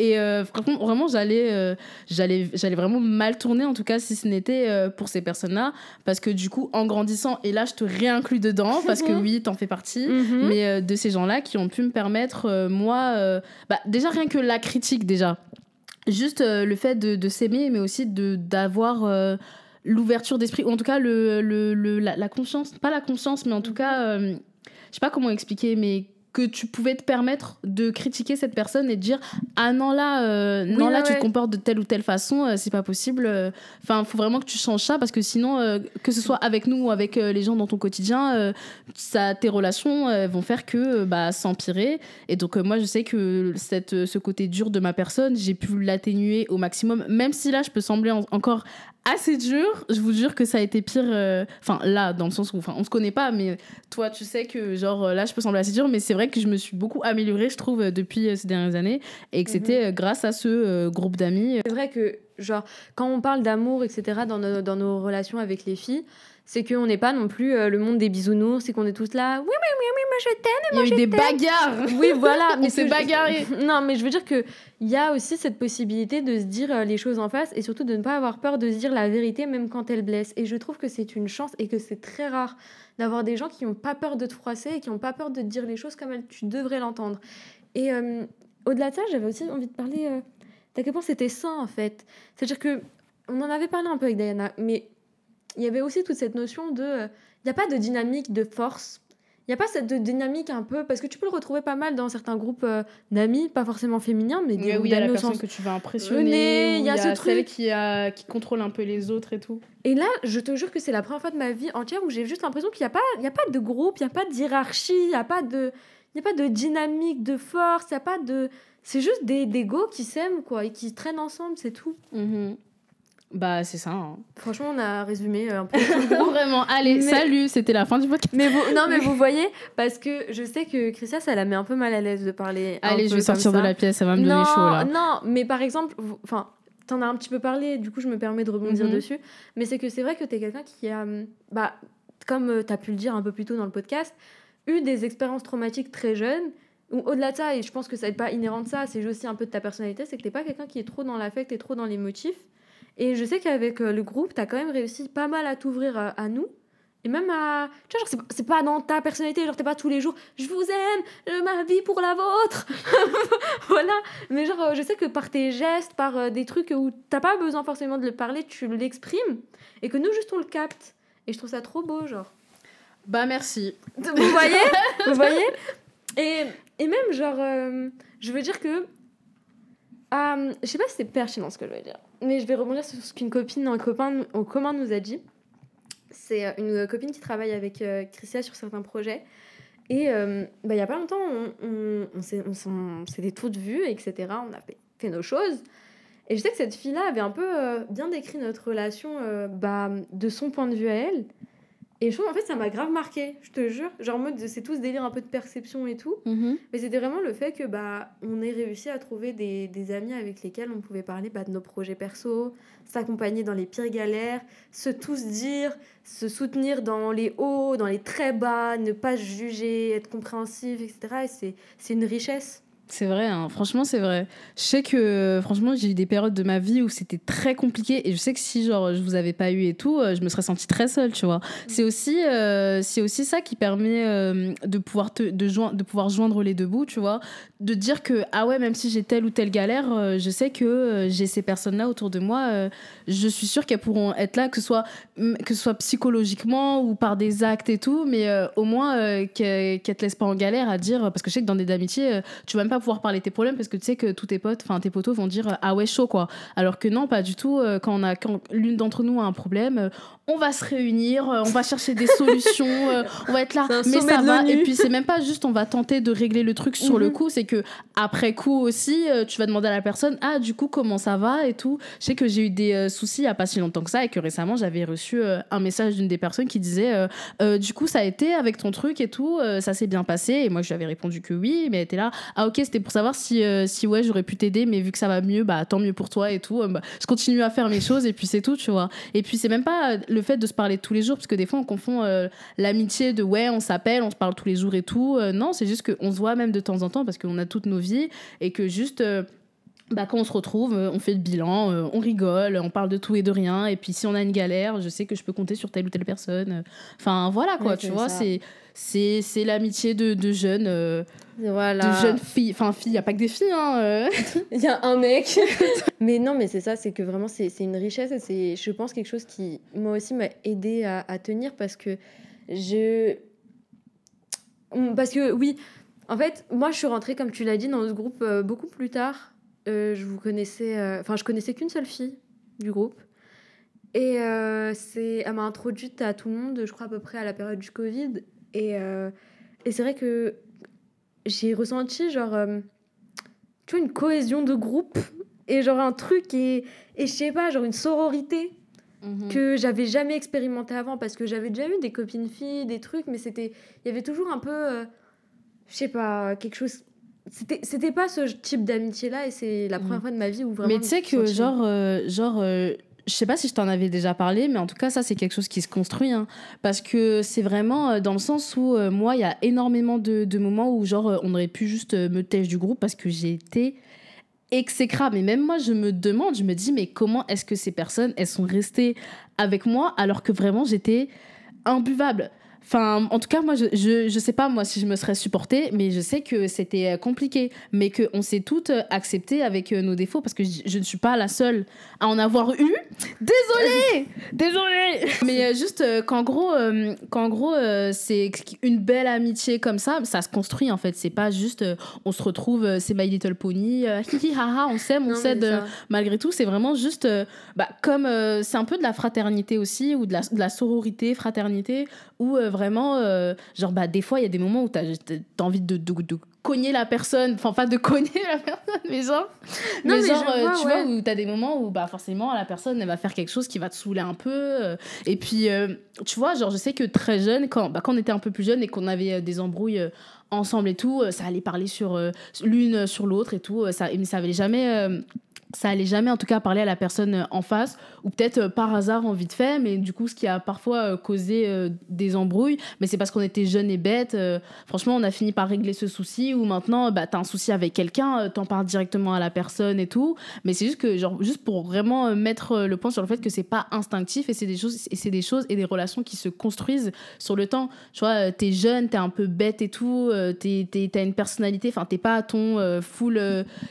et euh, vraiment, vraiment j'allais euh, j'allais j'allais vraiment mal tourner en tout cas si ce n'était euh, pour ces personnes là parce que du coup en grandissant et là je te réinclus dedans parce que oui t'en fais partie Mhm. mais de ces gens-là qui ont pu me permettre, moi, bah, déjà rien que la critique, déjà. Juste le fait de, de s'aimer, mais aussi de- d'avoir l'ouverture d'esprit, ou en tout cas le, le, le- la, la conscience, pas la conscience, mais en tout cas, euh, je sais pas comment expliquer, mais que tu pouvais te permettre de critiquer cette personne et de dire ah non là euh, non là ouais, tu te comportes de telle ou telle façon euh, c'est pas possible euh. enfin faut vraiment que tu changes ça parce que sinon euh, que ce soit avec nous ou avec les gens dans ton quotidien ça, tes relations vont faire que bah, s'empirer. Et donc, moi, je sais que cette, ce côté dur de ma personne, j'ai pu l'atténuer au maximum. Même si là, je peux sembler en- encore assez dur, je vous jure que ça a été pire. euh, Enfin, là, dans le sens où enfin, on se connaît pas, mais toi, tu sais que genre euh, là, je peux sembler assez dur, mais c'est vrai que je me suis beaucoup améliorée, je trouve, euh, depuis ces dernières années. Et que c'était euh, grâce à ce euh, groupe d'amis. C'est vrai que, genre, quand on parle d'amour, etc., dans nos, dans nos relations avec les filles, c'est qu'on n'est pas non plus euh, le monde des bisounours, c'est qu'on est tous là, oui, oui, oui, oui, moi je t'aime. Il y a eu des bagarres Oui, voilà. Mais s'est ce que je- bagarré. Non, mais je veux dire que il y a aussi cette possibilité de se dire euh, les choses en face et surtout de ne pas avoir peur de se dire la vérité même quand elle blesse. Et je trouve que c'est une chance et que c'est très rare d'avoir des gens qui n'ont pas peur de te froisser et qui n'ont pas peur de te dire les choses comme elles, tu devrais l'entendre. Et euh, au-delà de ça, j'avais aussi envie de parler euh, d'à quel point c'était sain en fait. C'est-à-dire que on en avait parlé un peu avec Diana, mais il y avait aussi toute cette notion de euh, il n'y a pas de dynamique de force. Il n'y a pas cette dynamique un peu, parce que tu peux le retrouver pas mal dans certains groupes euh, d'amis, pas forcément féminins, mais des Oui, il y a la d'amis au sens- que tu vas impressionner, il y a ce celle truc. qui, a, qui contrôle un peu les autres et tout. Et là, je te jure que c'est la première fois de ma vie entière où j'ai juste l'impression qu'il n'y a, pas- il y a pas de groupe, il n'y a pas de hiérarchie, il n'y a, pas de- il y a pas de dynamique, de force, il y a pas de... C'est juste des, des go qui s'aiment, quoi, et qui traînent ensemble, c'est tout. Mhm. Bah, c'est ça. hein. Franchement, on a résumé euh, un peu. Vraiment, allez, Mais- salut, c'était la fin du podcast. mais vous, non, mais vous voyez, parce que je sais que Christia, ça la met un peu mal à l'aise de parler. Allez, je vais sortir de la pièce, ça va me donner chaud là. Non, mais par exemple, vous- enfin, t'en as un petit peu parlé, du coup, je me permets de rebondir Mhm. dessus. Mais c'est que c'est vrai que t'es quelqu'un qui a, hum, bah, comme euh, t'as pu le dire un peu plus tôt dans le podcast, eu des expériences traumatiques très jeunes. Ou au-delà de ça, et je pense que ça n'est pas inhérent de ça, c'est aussi un peu de ta personnalité, c'est que t'es pas quelqu'un qui est trop dans l'affect et trop dans l'émotif. Et je sais qu'avec euh, le groupe, t'as quand même réussi pas mal à t'ouvrir euh, à nous. Et même à. Tu vois, genre, c'est pas- dans ta personnalité, genre, t'es pas tous les jours, je vous aime, euh, ma vie pour la vôtre. voilà. Mais genre, je sais que par tes gestes, par des trucs où t'as pas besoin forcément de le parler, tu l'exprimes. Et que nous, juste, on le capte. Et je trouve ça trop beau, genre. Bah, merci. Vous voyez? Vous voyez? Et, et même, genre, euh, je veux dire que. euh, je sais pas si c'est pertinent ce que je veux dire, mais je vais rebondir sur ce qu'une copine, un copain nous- au commun nous a dit. C'est euh, une copine qui travaille avec euh, Christia sur certains projets. Et euh, bah, il y a pas longtemps, on, on, on s'était toutes vues, etc. On a fait, nos choses. Et je sais que cette fille-là avait un peu euh, bien décrit notre relation euh, bah, de son point de vue à elle. Et je trouve, en fait, ça m'a grave marqué, je te jure. Genre, en mode, c'est tout ce délire un peu de perception et tout. Mais c'était vraiment le fait que, bah, on ait réussi à trouver des, des amis avec lesquels on pouvait parler bah, de nos projets perso, s'accompagner dans les pires galères, se tous dire, se soutenir dans les hauts, dans les très bas, ne pas se juger, être compréhensif, etc. Et c'est, c'est une richesse. C'est vrai, hein. franchement, c'est vrai. Je sais que, franchement, j'ai eu des périodes de ma vie où c'était très compliqué et je sais que si, genre, je vous avais pas eu et tout, euh, je me serais sentie très seule, tu vois. Mm. C'est aussi, euh, c'est aussi ça qui permet euh, de, pouvoir te, de, joindre, de pouvoir joindre les deux bouts, tu vois. De dire que, ah ouais, même si j'ai telle ou telle galère, je sais que j'ai ces personnes-là autour de moi, je suis sûre qu'elles pourront être là, que ce, soit, que ce soit psychologiquement ou par des actes et tout, mais au moins qu'elles qu te laissent pas en galère à dire, parce que je sais que dans des d'amitié, tu vas même pas pouvoir parler tes problèmes parce que tu sais que tous tes potes, enfin tes potos vont dire ah ouais chaud quoi. Alors que non, pas du tout. Euh, quand on a quand l'une d'entre nous a un problème, euh, on va se réunir, euh, on va chercher des solutions, on va être là, mais ça va. Et puis c'est même pas juste on va tenter de régler le truc sur le mhm. coup, c'est que après coup aussi, tu vas demander à la personne ah du coup comment ça va? et tout. Je sais que j'ai eu des soucis a pas si longtemps que ça et que récemment j'avais reçu un message d'une des personnes qui disait du coup ça a été avec ton truc et tout, ça s'est bien passé? Et moi je lui avais répondu que oui, mais elle était là ah ok c'était pour savoir si, euh, si ouais, j'aurais pu t'aider, mais vu que ça va mieux, bah tant mieux pour toi et tout. Euh, bah, je continue à faire mes choses et puis c'est tout, tu vois. Et puis c'est même pas le fait de se parler tous les jours, parce que des fois on confond euh, l'amitié de ouais, on s'appelle, on se parle tous les jours et tout. non, c'est juste qu'on se voit même de temps en temps parce qu'on a toutes nos vies et que juste bah, quand on se retrouve, on fait le bilan, on rigole, on parle de tout et de rien. Et puis si on a une galère, je sais que je peux compter sur telle ou telle personne. Enfin voilà quoi, tu vois, c'est c'est l'amitié de, de jeunes voilà. de jeunes filles. Enfin, filles, il n'y a pas que des filles. Hein, euh. Il y a un mec. mais non, mais c'est ça, c'est que vraiment, c'est une richesse et c'est, je pense, quelque chose qui, moi aussi, m'a aidé à, à, tenir parce que je. Parce que, oui, en fait, moi, je suis rentrée, comme tu l'as dit, dans ce groupe euh, beaucoup plus tard. Euh, je vous connaissais. Enfin, je connaissais qu'une seule fille du groupe. Et c'est, elle m'a introduite à tout le monde, je crois, à peu près à la période du Covid. Et, et c'est vrai que j'ai ressenti genre euh, tu vois une cohésion de groupe et genre un truc et et je sais pas genre une sororité mhm. que j'avais jamais expérimenté avant parce que j'avais déjà eu des copines filles des trucs mais c'était il y avait toujours un peu euh, je sais pas quelque chose c'était c'était pas ce type d'amitié là et c'est la première mhm. fois de ma vie où vraiment mais tu sais que genre euh, genre je sais pas si je t'en avais déjà parlé, mais en tout cas, ça, c'est quelque chose qui se construit. Hein. parce que c'est vraiment euh, dans le sens où, euh, moi, il y a énormément de, moments où, genre, euh, on aurait pu juste me têche du groupe parce que j'ai été exécrable. Mais même moi, je me demande, je me dis, mais comment est-ce que ces personnes, elles sont restées avec moi alors que vraiment, j'étais imbuvable? Enfin, en tout cas, moi, je, je, je, sais pas, moi, si je me serais supportée, mais je sais que c'était euh, compliqué. Mais qu'on s'est toutes euh, acceptées avec euh, nos défauts parce que je, ne suis pas la seule à en avoir eu. Désolée Désolée Mais juste qu'en gros, qu'en gros c'est une belle amitié comme ça, ça se construit en fait. C'est pas juste on se retrouve, c'est My Little Pony, hi haha, on s'aime, on s'aide malgré tout. C'est vraiment juste, bah, comme c'est un peu de la fraternité aussi, ou de la, de la sororité, fraternité, où vraiment, euh, genre, bah, des fois, il y a des moments où tu as, envie de, de, de, cogner la personne, enfin, pas de cogner la personne, mais genre, non, mais, genre euh, tu vois, où tu as des moments où, bah, forcément, la personne, elle va faire quelque chose qui va te saouler un peu. Euh. et puis, tu vois, genre, je sais que très jeune, quand, bah, quand on était un peu plus jeune et qu'on avait des embrouilles ensemble et tout, ça allait parler sur l'une sur l'autre et tout, ça, mais ça avait jamais ça allait jamais en tout cas parler à la personne en face ou peut-être euh, par hasard en vite fait mais du coup ce qui a parfois euh, causé des embrouilles mais c'est parce qu'on était jeunes et bêtes franchement on a fini par régler ce souci ou maintenant bah t'as un souci avec quelqu'un t'en parles directement à la personne et tout. Mais c'est juste que genre juste pour vraiment mettre le point sur le fait que c'est pas instinctif et c'est des choses et c'est des choses et des relations qui se construisent sur le temps. Tu vois t'es jeune t'es un peu bête et tout t'as une personnalité enfin t'es pas à ton full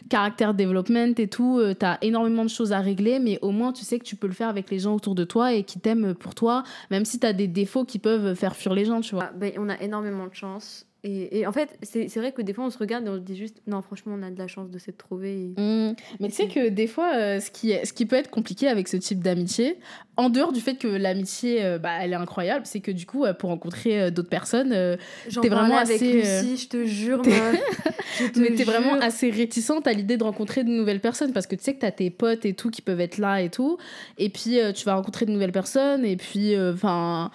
caractère development et tout tu as énormément de choses à régler, mais au moins tu sais que tu peux le faire avec les gens autour de toi et qui t'aiment pour toi, même si tu as des défauts qui peuvent faire fuir les gens, tu vois. Ah, ben, on a énormément de chance. Et, en fait, c'est vrai que des fois, on se regarde et on se dit juste, non, franchement, on a de la chance de s'être trouvé. Mmh. Mais tu sais que des fois, euh, ce, qui est, ce qui peut être compliqué avec ce type d'amitié, en dehors du fait que l'amitié, euh, bah, elle est incroyable, c'est que du coup, euh, pour rencontrer d'autres personnes, t'es vraiment avec assez. Lucie, je te jure, mais t'es vraiment assez réticente à l'idée de rencontrer de nouvelles personnes parce que tu sais que t'as tes potes et tout qui peuvent être là et tout. Et puis, tu vas rencontrer de nouvelles personnes et puis, enfin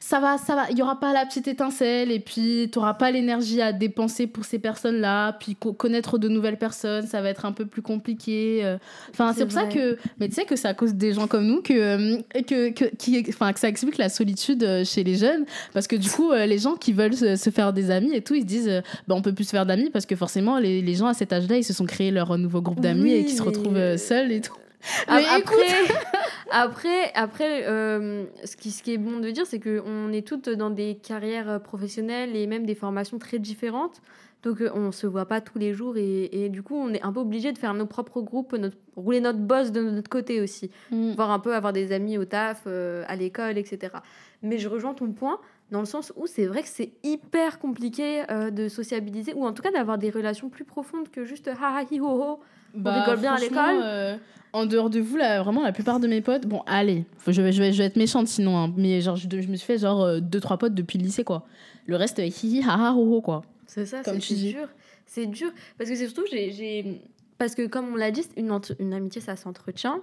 ça va, ça va, il y aura pas la petite étincelle et puis tu n'auras pas l'énergie à dépenser pour ces personnes-là, puis connaître de nouvelles personnes, ça va être un peu plus compliqué. euh. Enfin, c'est pour ça que, mais tu sais que c'est à cause des gens comme nous que, euh, que, que, qui, que ça explique la solitude euh, chez les jeunes, parce que du coup, les gens qui veulent se, se faire des amis et tout, ils se disent, bah, on peut plus se faire d'amis parce que forcément, les, les gens à cet âge-là, ils se sont créés leur nouveau groupe d'amis Oui, et qui se retrouvent seuls et tout. Mais après, après, après euh, ce, qui, ce qui est bon de dire, c'est qu'on est toutes dans des carrières euh, professionnelles et même des formations très différentes. Donc, euh, on se voit pas tous les jours et, et du coup, on est un peu obligé de faire nos propres groupes, notre, rouler notre boss de notre côté aussi. Voir un peu avoir des amis au taf, euh, à l'école, etc. Mais je rejoins ton point dans le sens où c'est vrai que c'est hyper compliqué euh, de sociabiliser ou en tout cas d'avoir des relations plus profondes que juste ha ha hi ho ho. Rigole bien à l'école. euh, en dehors de vous, là, vraiment, la plupart de mes potes, bon, allez, faut- je, vais, je, vais, je vais être méchante sinon, hein, mais genre, je, je me suis fait genre euh, deux, trois potes depuis le lycée, quoi. Le reste, euh, hi hi, ha ha, ho ho, quoi. C'est ça, c'est dur. C'est dur. Parce que c'est surtout, j'ai-. Parce que comme on l'a dit, une, une amitié, ça s'entretient.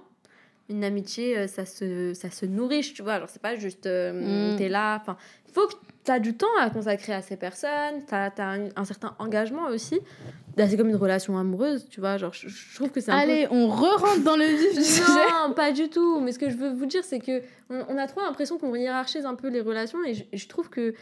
Une amitié, euh, ça se, ça se nourrit, tu vois. Alors, c'est pas juste euh, Mm. t'es là. Enfin, il faut que tu as du temps à consacrer à ces personnes. Tu as, un, un certain engagement aussi. Là, c'est comme une relation amoureuse, tu vois. Genre, je, je trouve que c'est un peu. Allez, on re-rentre dans le vif du sujet. Non, pas du tout. Mais ce que je veux vous dire, c'est que on, on a trop l'impression qu'on hiérarchise un peu les relations et je, je trouve que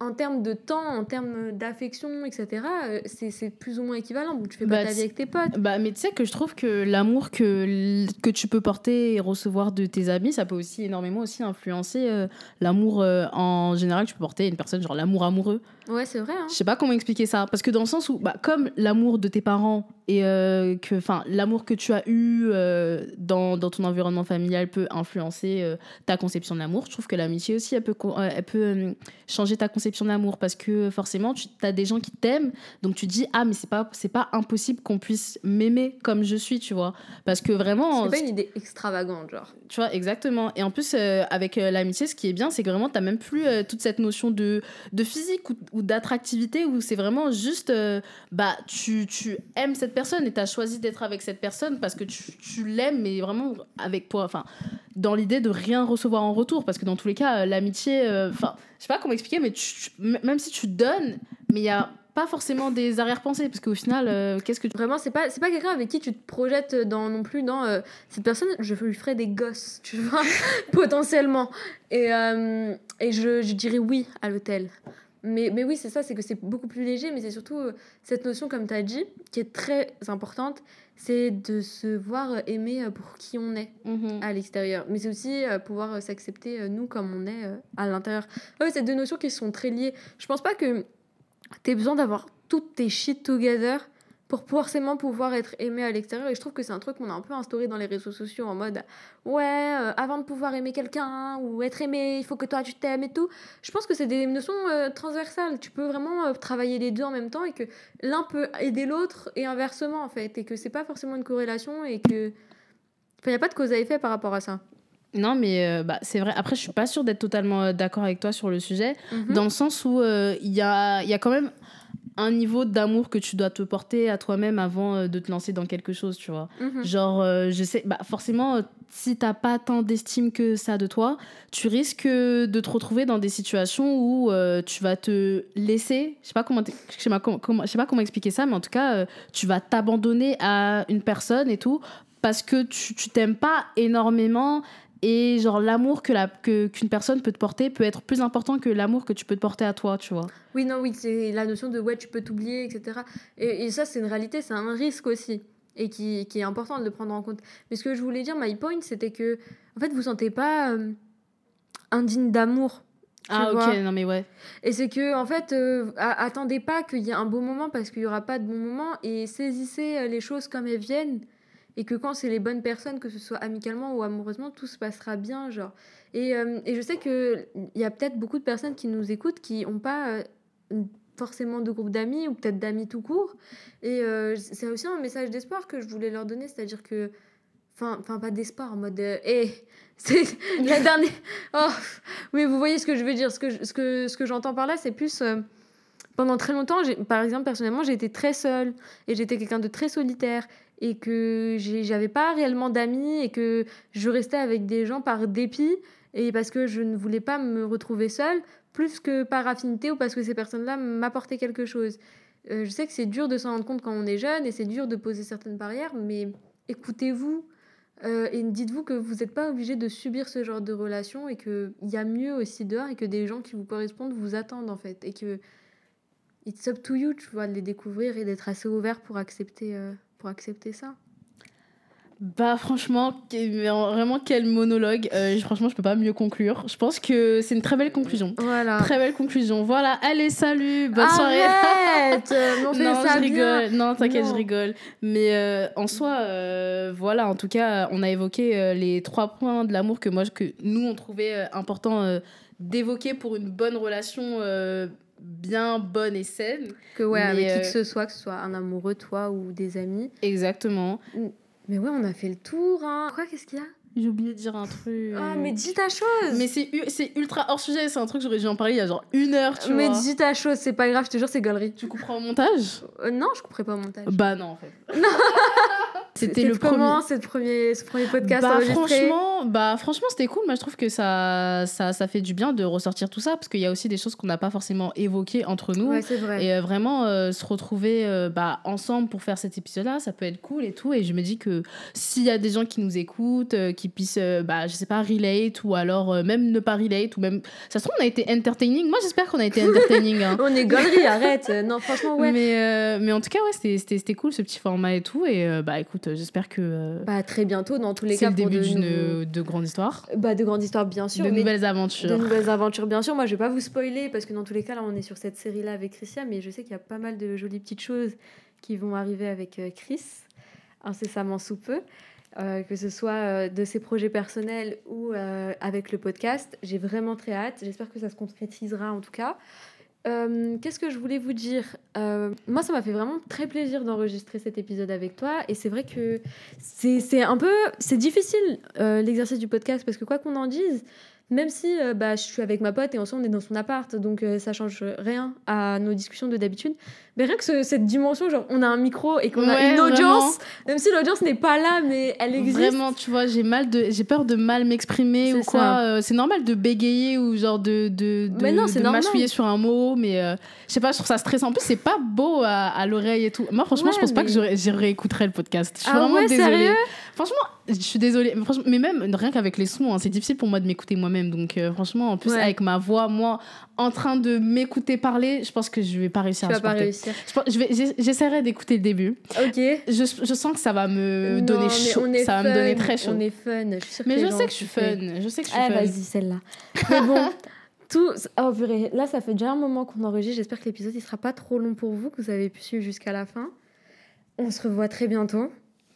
en termes de temps, en termes d'affection, etc., euh, c'est plus ou moins équivalent. Donc, tu fais pas Bah, ta vie avec tes potes. Bah, mais tu sais que je trouve que l'amour que, que tu peux porter et recevoir de tes amis, ça peut aussi énormément aussi influencer euh, l'amour euh, en général que tu peux porter à une personne, genre l'amour amoureux. Ouais, c'est vrai. Hein. Je sais pas comment expliquer ça. Parce que dans le sens où, bah, comme l'amour de tes parents et euh, que, enfin, l'amour que tu as eu euh, dans, dans ton environnement familial peut influencer euh, ta conception de l'amour, je trouve que l'amitié aussi, elle peut, euh, elle peut euh, changer ta conception de l'amour. Parce que forcément, tu as des gens qui t'aiment, donc tu te dis, ah, mais c'est pas, c'est pas impossible qu'on puisse m'aimer comme je suis, tu vois. Parce que vraiment. C'est pas une idée extravagante, genre. Tu vois, exactement. Et en plus, euh, avec euh, l'amitié, ce qui est bien, c'est que vraiment, tu même plus euh, toute cette notion de, de physique ou, d'attractivité où c'est vraiment juste, euh, bah, tu, tu aimes cette personne et tu as choisi d'être avec cette personne parce que tu, tu l'aimes, mais vraiment avec toi. Enfin, dans l'idée de rien recevoir en retour. Parce que dans tous les cas, euh, l'amitié, euh, enfin, je sais pas comment expliquer, mais tu- même si tu donnes, mais il y a pas forcément des arrière-pensées. Parce qu'au final, qu'est-ce que tu. Vraiment, c'est pas, c'est pas quelqu'un avec qui tu te projettes dans, non plus dans cette personne, je lui ferai des gosses, tu vois, potentiellement. Et, et je, je dirais oui à l'hôtel. Mais, mais oui, c'est ça, c'est que c'est beaucoup plus léger, mais c'est surtout euh, cette notion, comme tu as dit, qui est très importante, c'est de se voir euh, aimer euh, pour qui on est Mhm. à l'extérieur. Mais c'est aussi pouvoir s'accepter, nous, comme on est à l'intérieur. Ouais, c'est deux notions qui sont très liées. Je pense pas que tu besoin d'avoir toutes tes shit together pour forcément pouvoir être aimé à l'extérieur. Et je trouve que c'est un truc qu'on a un peu instauré dans les réseaux sociaux en mode ouais, euh, avant de pouvoir aimer quelqu'un ou être aimé, il faut que toi tu t'aimes et tout. Je pense que c'est des notions euh, transversales. Tu peux vraiment euh, travailler les deux en même temps et que l'un peut aider l'autre et inversement en fait. Et que c'est pas forcément une corrélation et que. Enfin, il n'y a pas de cause à effet par rapport à ça. Non, mais euh, bah, c'est vrai. Après, je suis pas sûre d'être totalement euh, d'accord avec toi sur le sujet. Mhm. dans le sens où euh, il y, a, il y a quand même un niveau d'amour que tu dois te porter à toi-même avant euh, de te lancer dans quelque chose, tu vois. Mhm. Genre, euh, je sais, bah, forcément, euh, si t'as pas tant d'estime que ça de toi, tu risques euh, de te retrouver dans des situations où euh, tu vas te laisser, je sais pas comment, je sais pas comment, je sais pas comment expliquer ça, mais en tout cas, euh, tu vas t'abandonner à une personne et tout parce que tu tu t'aimes pas énormément et genre l'amour que la que qu'une personne peut te porter peut être plus important que l'amour que tu peux te porter à toi, tu vois. Oui, non, oui, c'est la notion de ouais, tu peux t'oublier, etc. Et, et ça, c'est une réalité, c'est un risque aussi. Et qui, qui est important de le prendre en compte. Mais ce que je voulais dire, my point, c'était que, en fait, vous sentez pas euh, indigne d'amour. Ah vois. ok, non mais ouais. Et c'est que, en fait, euh, attendez pas qu'il y ait un bon moment parce qu'il y aura pas de bon moment et saisissez euh, les choses comme elles viennent. Et que quand c'est les bonnes personnes, que ce soit amicalement ou amoureusement, tout se passera bien, genre. Et, euh, et je sais qu'il y a peut-être beaucoup de personnes qui nous écoutent qui n'ont pas euh, forcément de groupe d'amis ou peut-être d'amis tout court. Et euh, c'est aussi un message d'espoir que je voulais leur donner, c'est-à-dire que. Enfin, pas d'espoir, en mode. Eh, c'est la dernière. Oh, oui, vous voyez ce que je veux dire. Ce que, ce que, ce que j'entends par là, c'est plus. pendant très longtemps, par exemple, personnellement, j'ai été très seule et j'étais quelqu'un de très solitaire et que j'avais pas réellement d'amis et que je restais avec des gens par dépit et parce que je ne voulais pas me retrouver seule, plus que par affinité ou parce que ces personnes-là m'apportaient quelque chose. Euh, je sais que c'est dur de s'en rendre compte quand on est jeune et c'est dur de poser certaines barrières, mais écoutez-vous euh, et dites-vous que vous n'êtes pas obligé de subir ce genre de relation et qu'il y a mieux aussi dehors et que des gens qui vous correspondent vous attendent en fait. Et que it's up to you, tu vois, de les découvrir et d'être assez ouvert pour accepter, euh, pour accepter ça? Bah franchement, vraiment quel monologue. Euh, franchement, je peux pas mieux conclure. Je pense que c'est une très belle conclusion. Voilà. Très belle conclusion. Voilà. Allez, salut, bonne soirée. Non, je rigole. Non, t'inquiète, je rigole. Mais euh, en soi, euh, voilà. En tout cas, on a évoqué les trois points de l'amour que moi, que nous, on trouvait important d'évoquer pour une bonne relation bien bonne et saine. Que ouais, avec qui que ce soit, que ce soit un amoureux, toi ou des amis. Exactement. Mais ouais, on a fait le tour. Hein. Quoi, qu'est-ce qu'il y a? J'ai oublié de dire un truc. Ah, mais dis ta chose Mais c'est ultra hors sujet, c'est un truc, j'aurais dû en parler il y a genre une heure, tu mais vois. Mais dis ta chose, c'est pas grave, je te jure, c'est galerie. Tu couperas au montage? Euh, Non, je couperai pas au montage. Bah non, en fait. C'était le comment, premier... premier, ce premier podcast bah, franchement, bah franchement, c'était cool. Moi, je trouve que ça, ça, ça fait du bien de ressortir tout ça parce qu'il y a aussi des choses qu'on n'a pas forcément évoquées entre nous. Ouais, c'est vrai. Et euh, vraiment euh, se retrouver euh, bah, ensemble pour faire cet épisode-là, ça peut être cool et tout. Et je me dis que s'il y a des gens qui nous écoutent, qui puissent, bah, je sais pas, relate ou alors même ne pas relate ou même, ça se trouve on a été entertaining. Moi, j'espère qu'on a été entertaining. Hein. on est galerie, arrête. Non, franchement, ouais. Mais, mais en tout cas, ouais, c'était cool ce petit format et tout. Et bah écoute j'espère que. Euh, bah, très bientôt, dans tous les cas. C'est le début d'une de, de grande histoire. Bah, de grande histoire, bien sûr. De nouvelles aventures. De nouvelles aventures, bien sûr. Moi, je vais pas vous spoiler parce que dans tous les cas, là, on est sur cette série-là avec Christian, mais je sais qu'il y a pas mal de jolies petites choses qui vont arriver avec euh, Chris, incessamment sous peu. Euh, que ce soit de ses projets personnels ou avec le podcast. J'ai vraiment très hâte. J'espère que ça se concrétisera en tout cas. Euh, qu'est-ce que je voulais vous dire? Euh, Moi, ça m'a fait vraiment très plaisir d'enregistrer cet épisode avec toi. Et c'est vrai que c'est un peu... C'est difficile, euh, l'exercice du podcast, parce que quoi qu'on en dise, même si euh, bah, je suis avec ma pote et ensemble on est dans son appart, donc euh, ça change rien à nos discussions de d'habitude. Mais rien que cette dimension, genre on a un micro et qu'on a une audience, même si l'audience n'est pas là, mais elle existe. Vraiment, tu vois, j'ai mal de, j'ai peur de mal m'exprimer ou quoi. Euh, c'est normal de bégayer ou genre de de, de, m'achouiller sur un mot, mais je sais pas, je trouve ça stressant. En plus, c'est pas beau à, l'oreille et tout. Moi, franchement, je pense pas que je réécouterais le podcast. Je suis ah vraiment désolée. Franchement, je suis désolée. Mais, même rien qu'avec les sons, hein, c'est difficile pour moi de m'écouter moi-même. Donc, euh, franchement, en plus, avec ma voix, moi, en train de m'écouter parler, je pense que je vais pas réussir tu à vas pas réussir. Je, vais, j'essaierai d'écouter le début. Ok. Je, je, sens que ça va me donner chaud. Ça va me donner très chaud. On est fun. Je mais je sais que je suis fun. Je sais que je suis ah, vas-y, celle-là. mais bon. Tout... Oh, là, ça fait déjà un moment qu'on enregistre. J'espère que l'épisode ne sera pas trop long pour vous, que vous avez pu suivre jusqu'à la fin. On se revoit très bientôt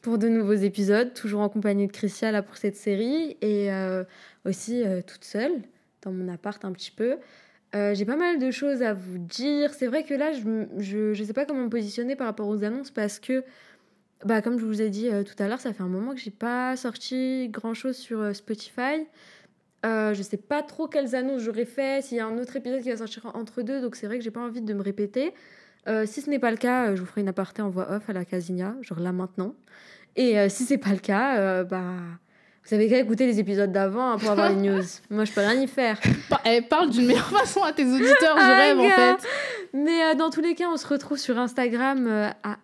pour de nouveaux épisodes, toujours en compagnie de Christian là pour cette série et euh, aussi euh, toute seule dans mon appart un petit peu. Euh, j'ai pas mal de choses à vous dire. C'est vrai que là, je ne sais pas comment me positionner par rapport aux annonces parce que, bah, comme je vous ai dit tout à l'heure, ça fait un moment que j'ai pas sorti grand chose sur Spotify. je sais pas trop quelles annonces j'aurais fait, s'il y a un autre épisode qui va sortir entre deux, donc c'est vrai que j'ai pas envie de me répéter. si ce n'est pas le cas, je vous ferai une aparté en voix off à la Casinia, genre là maintenant. Et euh, si c'est pas le cas, euh, bah, vous savez qu'à écouter les épisodes d'avant hein, pour avoir les news. Moi, je peux rien y faire. Elle parle d'une meilleure façon à tes auditeurs, je ah, rêve en fait. Mais euh, dans tous les cas, on se retrouve sur Instagram à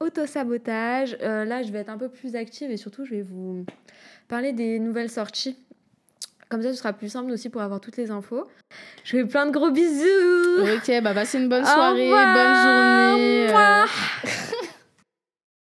autosabotage. là, je vais être un peu plus active et surtout, je vais vous parler des nouvelles sorties. Comme ça, ce sera plus simple aussi pour avoir toutes les infos. Je fais plein de gros bisous. Ok, bah passez une bonne soirée, bonne journée.